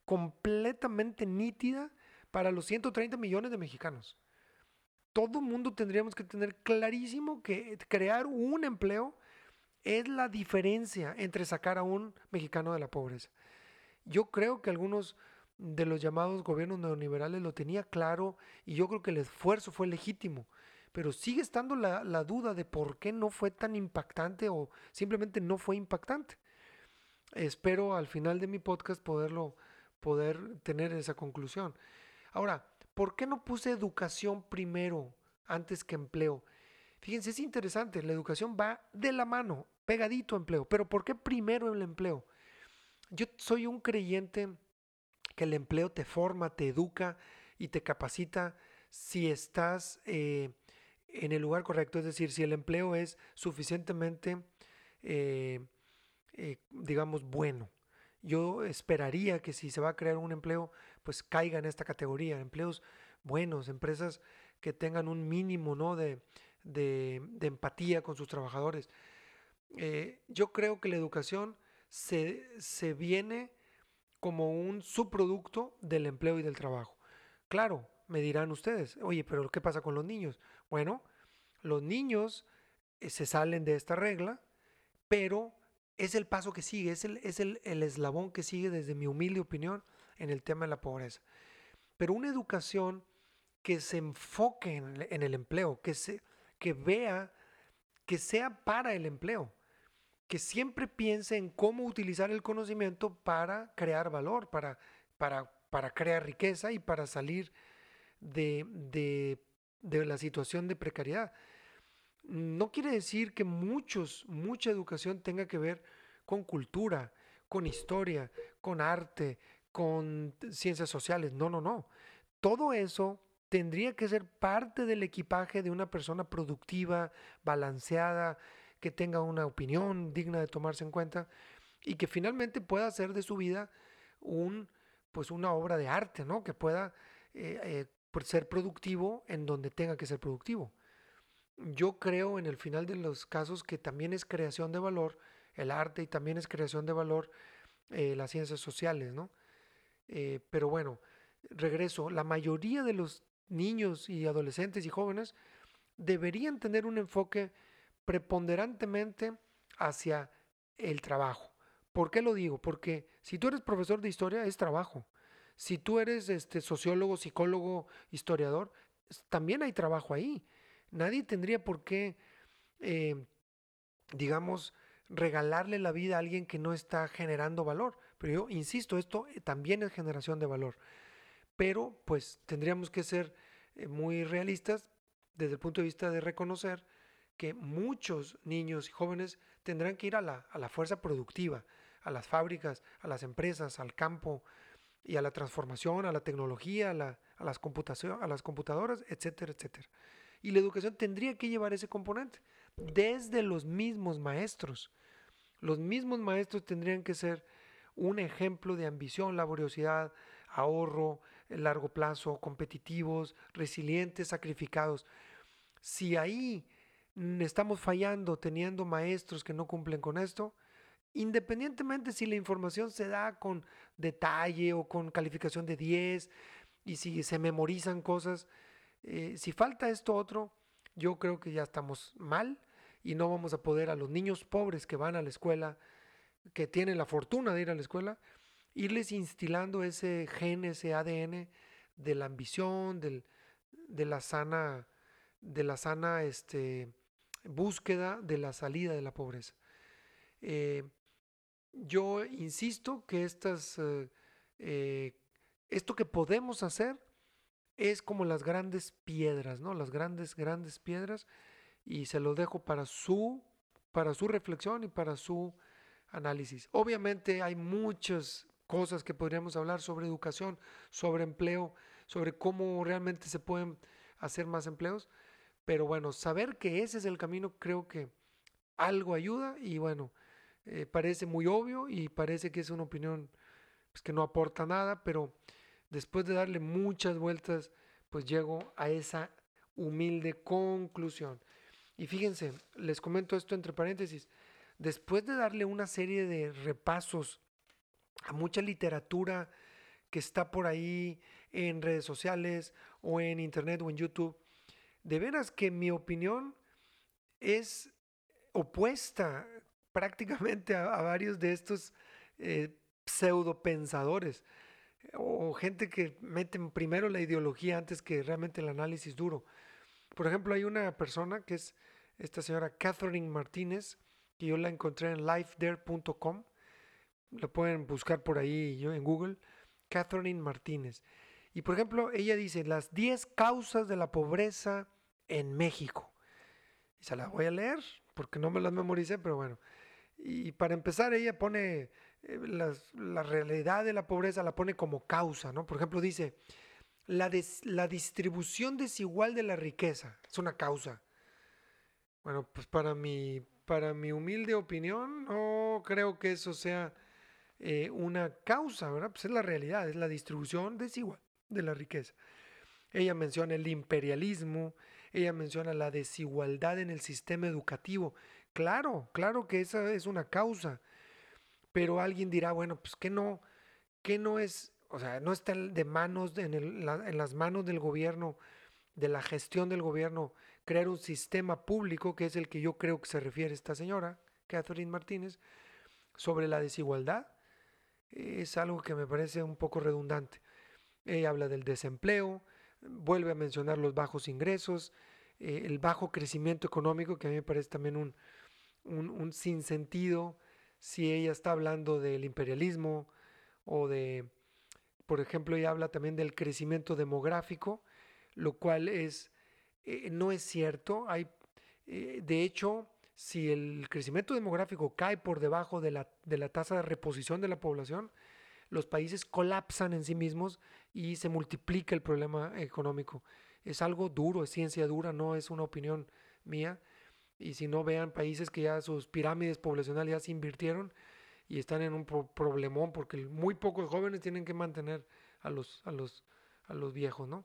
completamente nítida para los 130 millones de mexicanos todo mundo tendríamos que tener clarísimo que crear un empleo es la diferencia entre sacar a un mexicano de la pobreza. Yo creo que algunos de los llamados gobiernos neoliberales lo tenía claro y yo creo que el esfuerzo fue legítimo, pero sigue estando la, duda de por qué no fue tan impactante o simplemente no fue impactante. Espero al final de mi podcast poderlo, poder tener esa conclusión. Ahora, ¿por qué no puse educación primero antes que empleo? Fíjense, es interesante, la educación va de la mano, pegadito a empleo, pero ¿por qué primero el empleo? Yo soy un creyente que el empleo te forma, te educa y te capacita si estás eh, en el lugar correcto, es decir, si el empleo es suficientemente, eh, eh, digamos, bueno. Yo esperaría que si se va a crear un empleo, pues caiga en esta categoría, empleos buenos, empresas que tengan un mínimo ¿no? de, empatía con sus trabajadores. Yo creo que la educación se, se viene como un subproducto del empleo y del trabajo. Claro, me dirán ustedes, oye, pero ¿qué pasa con los niños? Bueno, los niños eh, se salen de esta regla, pero es el paso que sigue, es el, es el, eslabón que sigue desde mi humilde opinión en el tema de la pobreza. Pero una educación que se enfoque en, el empleo, que, se, que vea, que sea para el empleo, que siempre piense en cómo utilizar el conocimiento para crear valor, para, para, para crear riqueza y para salir de, de la situación de precariedad. No quiere decir que muchos, mucha educación tenga que ver con cultura, con historia, con arte, con ciencias sociales. No, no, no. Todo eso tendría que ser parte del equipaje de una persona productiva, balanceada, que tenga una opinión digna de tomarse en cuenta y que finalmente pueda hacer de su vida un, pues una obra de arte, ¿no? Que pueda eh, eh, ser productivo en donde tenga que ser productivo. Yo creo en el final de los casos que también es creación de valor el arte y también es creación de valor eh, las ciencias sociales, ¿no? Pero bueno, regreso, la mayoría de los niños y adolescentes y jóvenes deberían tener un enfoque preponderantemente hacia el trabajo. ¿Por qué lo digo? Porque si tú eres profesor de historia, es trabajo. Si tú eres este, sociólogo, psicólogo, historiador, también hay trabajo ahí. Nadie tendría por qué, eh, digamos, regalarle la vida a alguien que no está generando valor. Pero yo insisto, esto eh, también es generación de valor. Pero pues tendríamos que ser eh, muy realistas desde el punto de vista de reconocer que muchos niños y jóvenes tendrán que ir a la, a la fuerza productiva, a las fábricas, a las empresas, al campo y a la transformación, a la tecnología, a, la, a, las, computación, a las computadoras, etcétera, etcétera. Y la educación tendría que llevar ese componente desde los mismos maestros. Los mismos maestros tendrían que ser un ejemplo de ambición, laboriosidad, ahorro, largo plazo, competitivos, resilientes, sacrificados. Si ahí estamos fallando teniendo maestros que no cumplen con esto, independientemente si la información se da con detalle o con calificación de 10 y si se memorizan cosas, eh, si falta esto otro, yo creo que ya estamos mal y no vamos a poder a los niños pobres que van a la escuela que tienen la fortuna de ir a la escuela, irles instilando ese gen, ese ADN de la ambición, del, de la sana, de la sana este, búsqueda de la salida de la pobreza. Eh, yo insisto que estas, eh, eh, esto que podemos hacer es como las grandes piedras, ¿no? Las grandes, grandes piedras y se lo dejo para su, para su reflexión y para su análisis. Obviamente hay muchas cosas que podríamos hablar sobre educación, sobre empleo, sobre cómo realmente se pueden hacer más empleos, pero bueno, saber que ese es el camino creo que algo ayuda y bueno, eh, parece muy obvio y parece que es una opinión pues, que no aporta nada, pero después de darle muchas vueltas, pues llego a esa humilde conclusión. Y fíjense, les comento esto entre paréntesis, después de darle una serie de repasos a mucha literatura que está por ahí en redes sociales o en internet o en YouTube, de veras que mi opinión es opuesta prácticamente a, varios de estos eh, pseudo pensadores o gente que meten primero la ideología antes que realmente el análisis duro. Por ejemplo, hay una persona que es esta señora Catherine Martínez, que yo la encontré en lifethere.com. La pueden buscar por ahí yo en Google. Catherine Martínez. Y por ejemplo, ella dice las 10 causas de la pobreza en México. Y se la voy a leer porque no me las memoricé, pero bueno. Y para empezar, ella pone eh, la realidad de la pobreza, la pone como causa, ¿no? Por ejemplo, dice, la, la distribución desigual de la riqueza es una causa. Bueno, pues para mi, para mi humilde opinión, no creo que eso sea eh, una causa, ¿verdad? Pues es la realidad, es la distribución desigual de la riqueza. Ella menciona el imperialismo, ella menciona la desigualdad en el sistema educativo. Claro, claro que esa es una causa, pero alguien dirá, bueno, pues que no, que no es, o sea, no está de manos, en, en las manos del gobierno, de la gestión del gobierno, crear un sistema público, que es el que yo creo que se refiere esta señora, Catherine Martínez, sobre la desigualdad, es algo que me parece un poco redundante. Ella habla del desempleo, vuelve a mencionar los bajos ingresos, eh, el bajo crecimiento económico, que a mí me parece también un, un, sinsentido si ella está hablando del imperialismo o de, por ejemplo, ella habla también del crecimiento demográfico, lo cual es, eh, no es cierto. Hay, eh, de hecho, si el crecimiento demográfico cae por debajo de la, de la tasa de reposición de la población, los países colapsan en sí mismos y se multiplica el problema económico. Es algo duro, es ciencia dura, no es una opinión mía. Y si no vean países que ya sus pirámides poblacionales ya se invirtieron y están en un problemón porque muy pocos jóvenes tienen que mantener a los, a los, a los viejos, ¿no?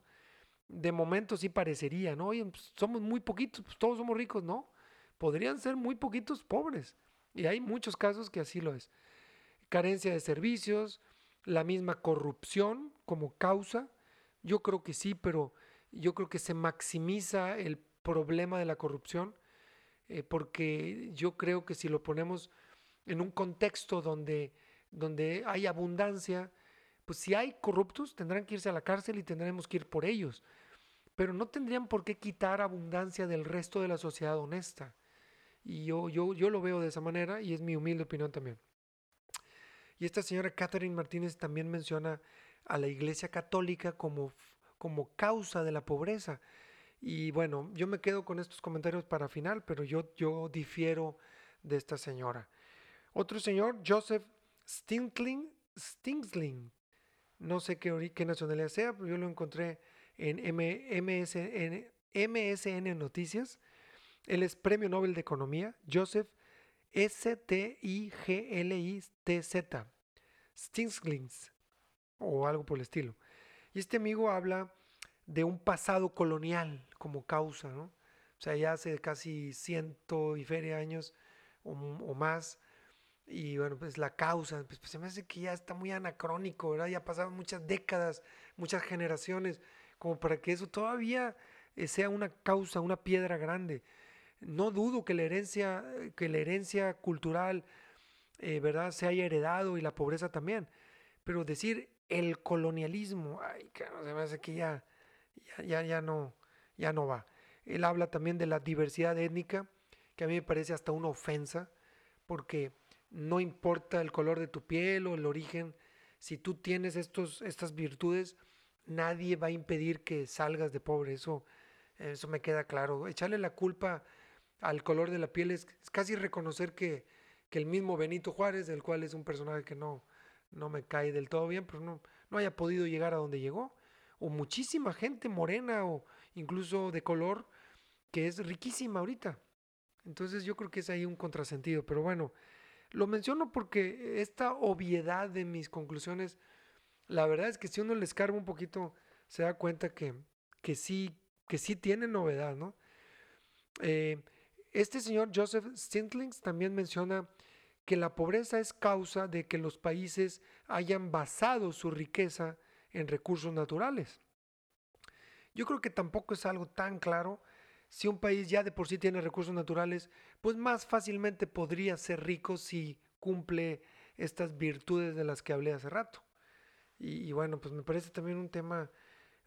De momento sí parecería, ¿no? Oye, pues, somos muy poquitos, pues, todos somos ricos, ¿no? Podrían ser muy poquitos pobres. Y hay muchos casos que así lo es. Carencia de servicios, la misma corrupción como causa. Yo creo que sí, pero yo creo que se maximiza el problema de la corrupción eh, porque yo creo que si lo ponemos en un contexto donde, donde hay abundancia, pues si hay corruptos tendrán que irse a la cárcel y tendremos que ir por ellos, pero no tendrían por qué quitar abundancia del resto de la sociedad honesta. Y yo, yo, yo lo veo de esa manera y es mi humilde opinión también. Y esta señora Catherine Martínez también menciona a la Iglesia Católica como, como causa de la pobreza. Y bueno, yo me quedo con estos comentarios para final, pero yo, yo difiero de esta señora. Otro señor, Joseph Stinkling, no sé qué, qué nacionalidad sea, pero yo lo encontré en MSN, MSN Noticias. Él es Premio Nobel de Economía, Joseph S-T-I-G-L-I-T-Z, o algo por el estilo. Y este amigo habla de un pasado colonial como causa, ¿no? O sea, ya hace casi ciento y feria años o, más. Y bueno, pues la causa, pues, pues, se me hace que ya está muy anacrónico, ¿verdad? Ya pasaron muchas décadas, muchas generaciones, como para que eso todavía eh, sea una causa, una piedra grande. No dudo que la herencia, que la herencia cultural eh, ¿verdad? Se haya heredado y la pobreza también. Pero decir el colonialismo, ay, que se me hace que ya, ya, ya, no, ya no va. Él habla también de la diversidad étnica, que a mí me parece hasta una ofensa, porque no importa el color de tu piel o el origen, si tú tienes estos, estas virtudes, nadie va a impedir que salgas de pobre. Eso, eso me queda claro. Echarle la culpa al color de la piel es, casi reconocer que, que, el mismo Benito Juárez, del cual es un personaje que no, no me cae del todo bien, pero no, no haya podido llegar a donde llegó. O muchísima gente morena o incluso de color que es riquísima ahorita. Entonces yo creo que es ahí un contrasentido. Pero bueno, lo menciono porque esta obviedad de mis conclusiones, la verdad es que si uno le escarba un poquito, se da cuenta que, que, sí, que sí tiene novedad, ¿no? Eh, este señor Joseph Stintlings también menciona que la pobreza es causa de que los países hayan basado su riqueza en recursos naturales. Yo creo que tampoco es algo tan claro. Si un país ya de por sí tiene recursos naturales, pues más fácilmente podría ser rico si cumple estas virtudes de las que hablé hace rato. Y, bueno, pues me parece también un tema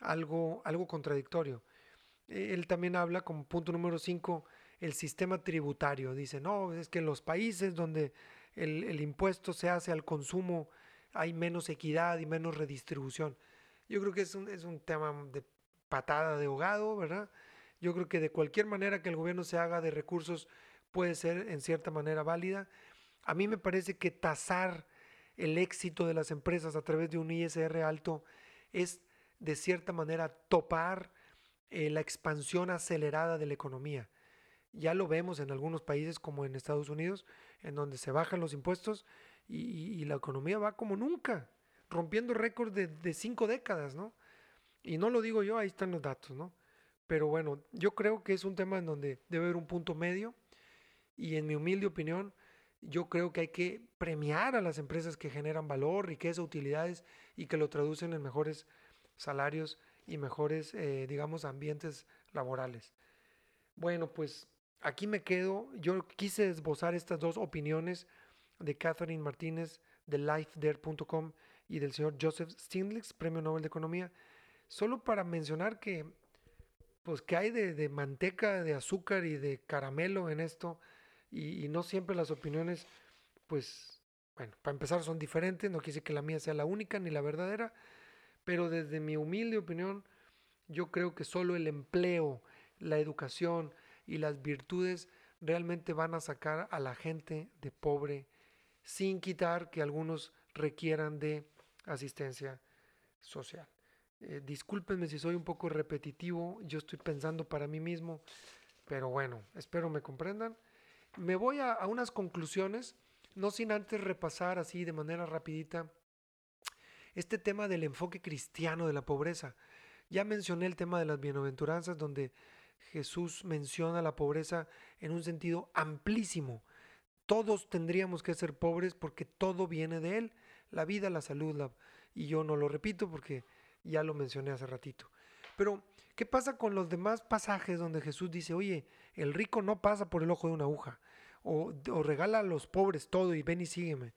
algo, algo contradictorio. Él también habla como punto número 5 el sistema tributario. Dice, no, es que en los países donde el, impuesto se hace al consumo hay menos equidad y menos redistribución. Yo creo que es un, es un tema de patada de ahogado, ¿verdad? Yo creo que de cualquier manera que el gobierno se haga de recursos puede ser en cierta manera válida. A mí me parece que tasar el éxito de las empresas a través de un ISR alto es de cierta manera topar eh, la expansión acelerada de la economía. Ya lo vemos en algunos países como en Estados Unidos, en donde se bajan los impuestos y, la economía va como nunca, rompiendo récords de, cinco décadas, ¿no? Y no lo digo yo, ahí están los datos, ¿no? Pero bueno, yo creo que es un tema en donde debe haber un punto medio y en mi humilde opinión, yo creo que hay que premiar a las empresas que generan valor, riqueza, utilidades y que lo traducen en mejores salarios y mejores, eh, digamos, ambientes laborales. Bueno, pues aquí me quedo. Yo quise esbozar estas dos opiniones de Catherine Martínez de lifethere.com y del señor Joseph Stiglitz, Premio Nobel de Economía, solo para mencionar que, pues, que hay de, manteca, de azúcar y de caramelo en esto, y, y, no siempre las opiniones, pues, bueno, para empezar son diferentes, no quise que la mía sea la única ni la verdadera, pero desde mi humilde opinión, yo creo que solo el empleo, la educación, y las virtudes realmente van a sacar a la gente de pobre sin quitar que algunos requieran de asistencia social. Eh, discúlpenme si soy un poco repetitivo, yo estoy pensando para mí mismo, pero bueno, espero me comprendan. Me voy a, a unas conclusiones, no sin antes repasar así de manera rapidita este tema del enfoque cristiano de la pobreza. Ya mencioné el tema de las bienaventuranzas, donde Jesús menciona la pobreza en un sentido amplísimo. Todos tendríamos que ser pobres porque todo viene de Él, la vida, la salud, y yo no lo repito porque ya lo mencioné hace ratito. Pero, ¿qué pasa con los demás pasajes donde Jesús dice, oye, el rico no pasa por el ojo de una aguja? O, regala a los pobres todo y ven y sígueme.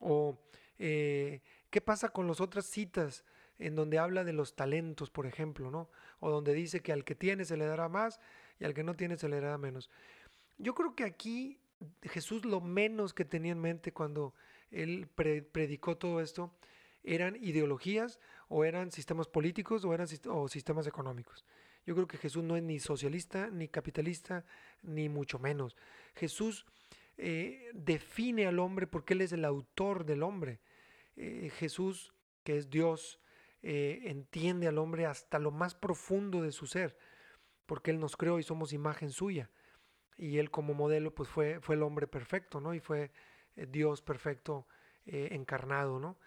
O, eh, ¿qué pasa con las otras citas en donde habla de los talentos, por ejemplo, ¿no? O donde dice que al que tiene se le dará más y al que no tiene se le dará menos. Yo creo que aquí Jesús lo menos que tenía en mente cuando él predicó todo esto eran ideologías o eran sistemas políticos o eran o sistemas económicos. Yo creo que Jesús no es ni socialista, ni capitalista, ni mucho menos. Jesús eh, define al hombre porque Él es el autor del hombre. Eh, Jesús, que es Dios, eh, entiende al hombre hasta lo más profundo de su ser, porque Él nos creó y somos imagen suya. Y Él como modelo pues fue, fue el hombre perfecto, ¿no? Y fue eh, Dios perfecto eh, encarnado, ¿no?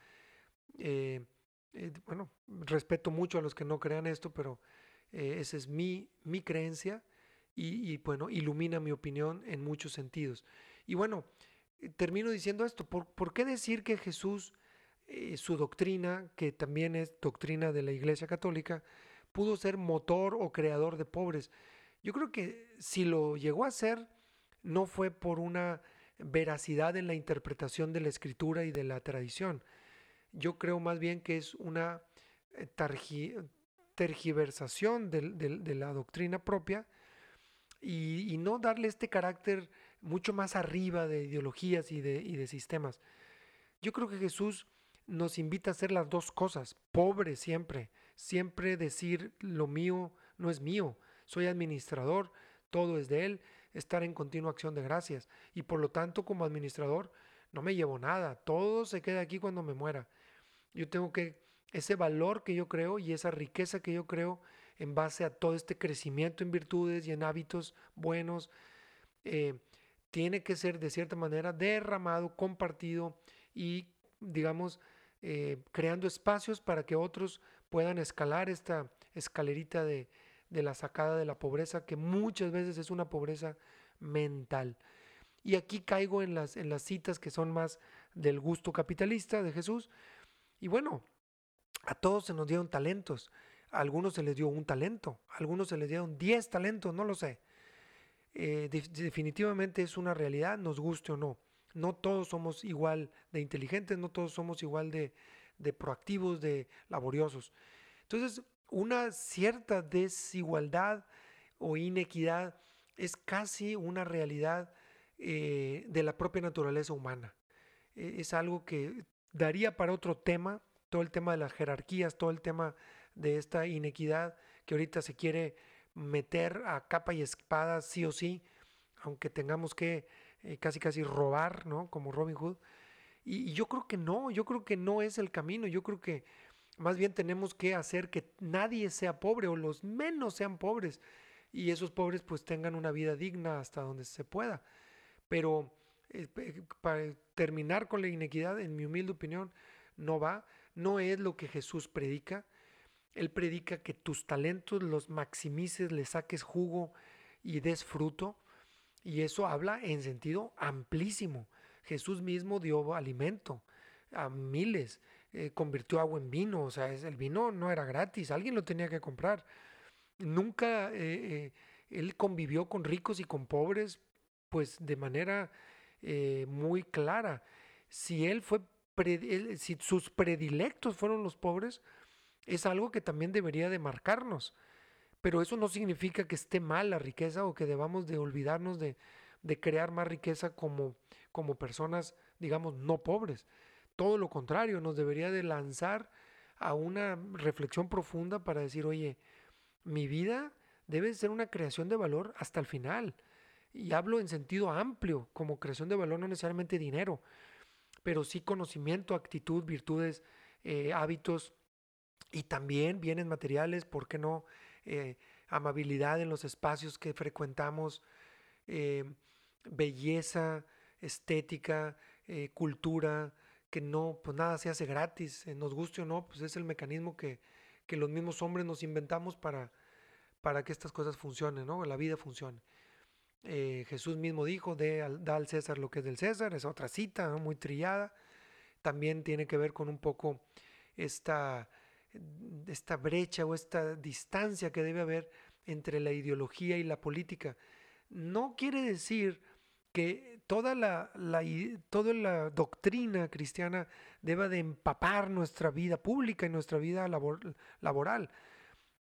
bueno, respeto mucho a los que no crean esto, pero esa es mi, mi creencia y, bueno, ilumina mi opinión en muchos sentidos. Y bueno, termino diciendo esto, ¿por, ¿por qué decir que Jesús eh, su doctrina, que también es doctrina de la Iglesia Católica, pudo ser motor o creador de pobres. Yo creo que si lo llegó a ser, no fue por una veracidad en la interpretación de la escritura y de la tradición. Yo creo más bien que es una eh, tergiversación de, la doctrina propia y, no darle este carácter mucho más arriba de ideologías y de, y de sistemas. Yo creo que Jesús nos invita a hacer las dos cosas, pobre siempre, siempre decir lo mío no es mío, soy administrador, todo es de Él, estar en continua acción de gracias. Y por lo tanto, como administrador, no me llevo nada, todo se queda aquí cuando me muera. Yo tengo que, ese valor que yo creo y esa riqueza que yo creo en base a todo este crecimiento en virtudes y en hábitos buenos, eh, tiene que ser de cierta manera derramado, compartido y, digamos, eh, creando espacios para que otros puedan escalar esta escalerita de, de la sacada de la pobreza, que muchas veces es una pobreza mental. Y aquí caigo en las, en las citas que son más del gusto capitalista de Jesús. Y bueno, a todos se nos dieron talentos. A algunos se les dio un talento, a algunos se les dieron diez talentos, no lo sé. Eh, definitivamente es una realidad, nos guste o no. No todos somos igual de inteligentes, no todos somos igual de, de proactivos, de laboriosos. Entonces, una cierta desigualdad o inequidad es casi una realidad eh, de la propia naturaleza humana. E, es algo que daría para otro tema, todo el tema de las jerarquías, todo el tema de esta inequidad que ahorita se quiere meter a capa y espada sí o sí, aunque tengamos que eh, casi casi robar, ¿no? Como Robin Hood. y, yo creo que no, yo creo que no es el camino, yo creo que más bien tenemos que hacer que nadie sea pobre o los menos sean pobres y esos pobres pues tengan una vida digna hasta donde se pueda. Pero eh, para terminar con la inequidad, en mi humilde opinión, no va, no es lo que Jesús predica. Él predica que tus talentos los maximices, le saques jugo y des fruto. Y eso habla en sentido amplísimo. Jesús mismo dio alimento a miles. Eh, convirtió agua en vino, o sea, el vino no era gratis, alguien lo tenía que comprar. Nunca eh, eh, él convivió con ricos y con pobres, pues de manera muy clara. Si él fue, si sus predilectos fueron los pobres, es algo que también debería de marcarnos. Pero eso no significa que esté mal la riqueza o que debamos de olvidarnos de, crear más riqueza como, como personas, digamos, no pobres. Todo lo contrario, nos debería de lanzar a una reflexión profunda para decir, oye, mi vida debe ser una creación de valor hasta el final. Y hablo en sentido amplio, como creación de valor, no necesariamente dinero, pero sí conocimiento, actitud, virtudes, eh, hábitos y también bienes materiales, ¿por qué no? Eh, amabilidad en los espacios que frecuentamos, eh, belleza, estética, cultura, que no, pues nada se hace gratis, eh, nos guste o no, pues es el mecanismo que, que los mismos hombres nos inventamos para, para que estas cosas funcionen, ¿no? La vida funcione. Eh, Jesús mismo dijo, de, da al César lo que es del César, es otra cita muy trillada. También tiene que ver con un poco esta, esta brecha o esta distancia que debe haber entre la ideología y la política. No quiere decir que toda la, toda la doctrina cristiana deba de empapar nuestra vida pública y nuestra vida laboral.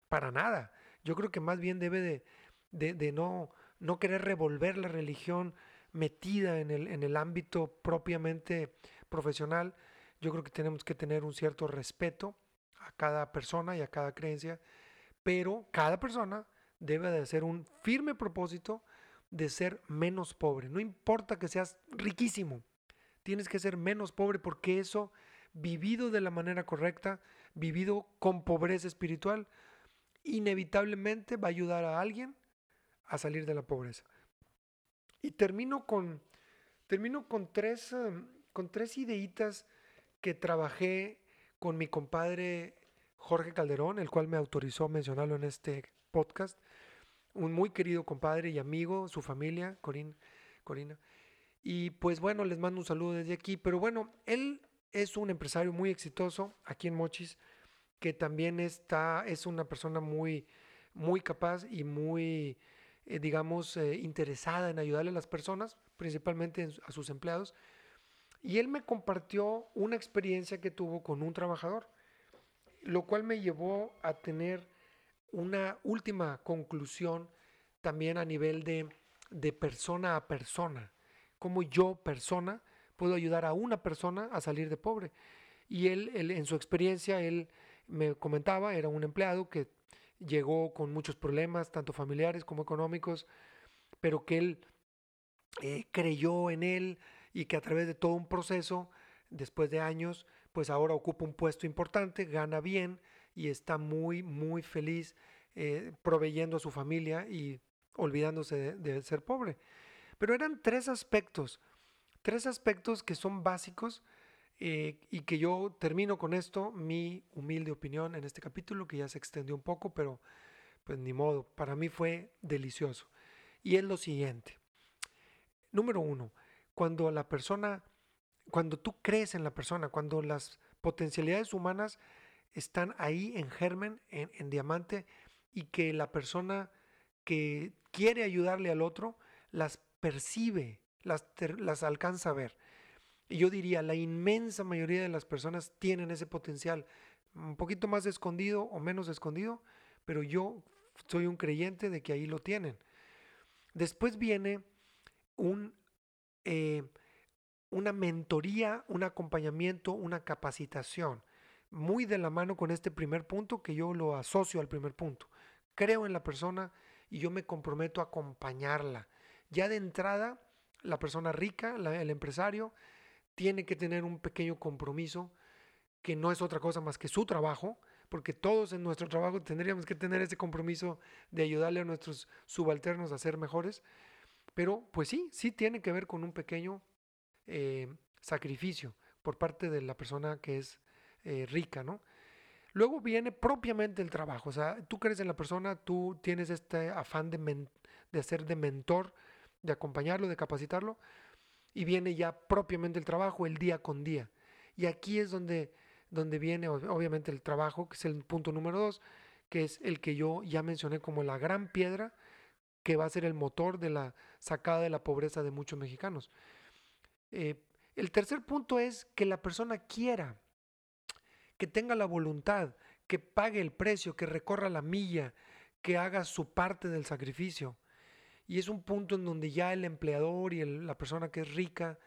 Para nada. Yo creo que más bien debe de, no, no querer revolver la religión metida en el, en el ámbito propiamente profesional. Yo creo que tenemos que tener un cierto respeto a cada persona y a cada creencia, pero cada persona debe de hacer un firme propósito de ser menos pobre. No importa que seas riquísimo, tienes que ser menos pobre porque eso, vivido de la manera correcta, vivido con pobreza espiritual, inevitablemente va a ayudar a alguien a salir de la pobreza. Y termino con, termino con tres, um, con tres ideitas que trabajé con mi compadre Jorge Calderón, el cual me autorizó a mencionarlo en este podcast un muy querido compadre y amigo, su familia, Corina. Y pues bueno, les mando un saludo desde aquí. Pero bueno, él es un empresario muy exitoso aquí en Mochis, que también está, es una persona muy, muy capaz y muy, eh, digamos, eh, interesada en ayudarle a las personas, principalmente a sus empleados. Y él me compartió una experiencia que tuvo con un trabajador, lo cual me llevó a tener una última conclusión también a nivel de, de persona a persona. Como yo, persona, puedo ayudar a una persona a salir de pobre. Y él, él, en su experiencia, él me comentaba, era un empleado que llegó con muchos problemas, tanto familiares como económicos, pero que él eh, creyó en él y que a través de todo un proceso, después de años, pues ahora ocupa un puesto importante, gana bien y está muy, muy feliz eh, proveyendo a su familia y olvidándose de, ser pobre. Pero eran tres aspectos, tres aspectos que son básicos eh, y que yo termino con esto, mi humilde opinión en este capítulo, que ya se extendió un poco, pero pues ni modo, para mí fue delicioso. Y es lo siguiente. Número uno, cuando la persona, cuando tú crees en la persona, cuando las potencialidades humanas están ahí en germen, en, diamante, y que la persona que quiere ayudarle al otro las percibe, las, las alcanza a ver. Y yo diría, la inmensa mayoría de las personas tienen ese potencial, un poquito más escondido o menos escondido, pero yo soy un creyente de que ahí lo tienen. Después viene un, eh, una mentoría, un acompañamiento, una capacitación, muy de la mano con este primer punto que yo lo asocio al primer punto. Creo en la persona y yo me comprometo a acompañarla. Ya de entrada, la persona rica, el empresario, tiene que tener un pequeño compromiso que no es otra cosa más que su trabajo, porque todos en nuestro trabajo tendríamos que tener ese compromiso de ayudarle a nuestros subalternos a ser mejores. Pero pues sí, sí tiene que ver con un pequeño eh, sacrificio por parte de la persona que es eh, rica, ¿no? Luego viene propiamente el trabajo, o sea, tú crees en la persona, tú tienes este afán de, de hacer de mentor, de acompañarlo, de capacitarlo, y viene ya propiamente el trabajo, el día con día. Y aquí es donde, donde viene obviamente el trabajo, que es el punto número dos, que es el que yo ya mencioné como la gran piedra que va a ser el motor de la sacada de la pobreza de muchos mexicanos. Eh, el tercer punto es que la persona quiera, que tenga la voluntad, que pague el precio, que recorra la milla, que haga su parte del sacrificio. Y es un punto en donde ya el empleador y la persona que es rica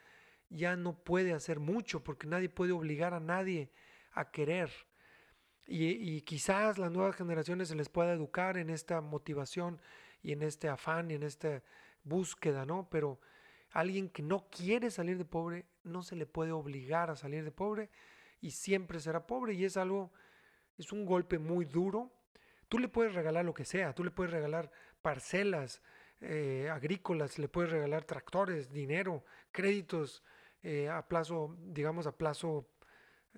ya no puede hacer mucho porque nadie puede obligar a nadie a querer. Y, y, quizás las nuevas generaciones se les pueda educar en esta motivación y en este afán y en esta búsqueda, ¿no? Pero alguien que no quiere salir de pobre, no se le puede obligar a salir de pobre y siempre será pobre y es algo, es un golpe muy duro. Tú le puedes regalar lo que sea, tú le puedes regalar parcelas eh, agrícolas, le puedes regalar tractores, dinero, créditos eh, a plazo, digamos a plazo,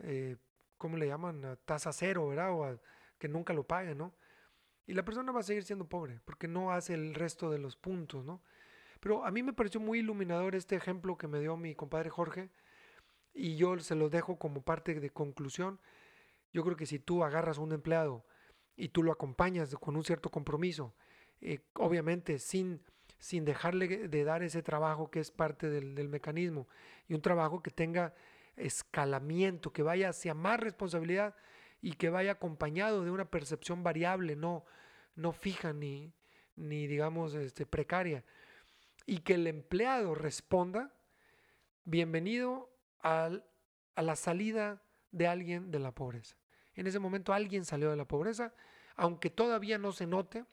eh, ¿cómo le llaman? A tasa cero, ¿verdad? O que nunca lo pague, ¿no? Y la persona va a seguir siendo pobre porque no hace el resto de los puntos, ¿no? Pero a mí me pareció muy iluminador este ejemplo que me dio mi compadre Jorge y yo se lo dejo como parte de conclusión. Yo creo que si tú agarras un empleado y tú lo acompañas con un cierto compromiso, eh, obviamente sin, sin dejarle de dar ese trabajo que es parte del, del mecanismo y un trabajo que tenga escalamiento, que vaya hacia más responsabilidad, y que vaya acompañado de una percepción variable, no, no fija ni, ni digamos este, precaria. Y que el empleado responda, bienvenido al, a la salida de alguien de la pobreza. En ese momento alguien salió de la pobreza, aunque todavía no se note,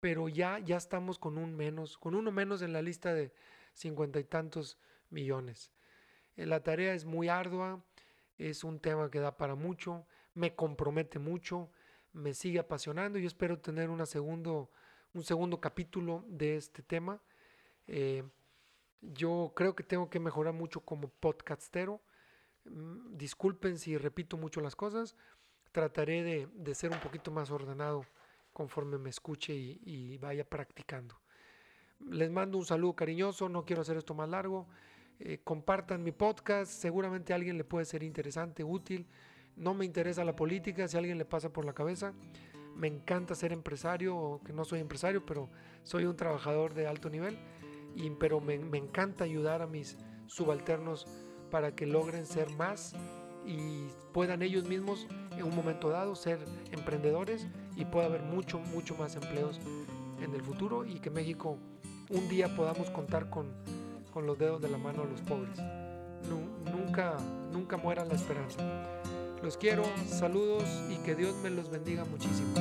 pero ya, ya estamos con un menos, con uno menos en la lista de cincuenta y tantos millones. Eh, la tarea es muy ardua, es un tema que da para mucho, me compromete mucho, me sigue apasionando y espero tener una segundo, un segundo capítulo de este tema. Eh, yo creo que tengo que mejorar mucho como podcastero. Mm, disculpen si repito mucho las cosas. Trataré de, ser un poquito más ordenado conforme me escuche y, vaya practicando. Les mando un saludo cariñoso, no quiero hacer esto más largo. Eh, compartan mi podcast, seguramente a alguien le puede ser interesante, útil. No me interesa la política, si alguien le pasa por la cabeza. Me encanta ser empresario, o que no soy empresario, pero soy un trabajador de alto nivel. y, pero me, me encanta ayudar a mis subalternos para que logren ser más y puedan ellos mismos en un momento dado ser emprendedores y pueda haber mucho, mucho más empleos en el futuro y que México un día podamos contar con, con los dedos de la mano a los pobres. Nunca, nunca muera la esperanza. Los quiero, saludos y que Dios me los bendiga muchísimo.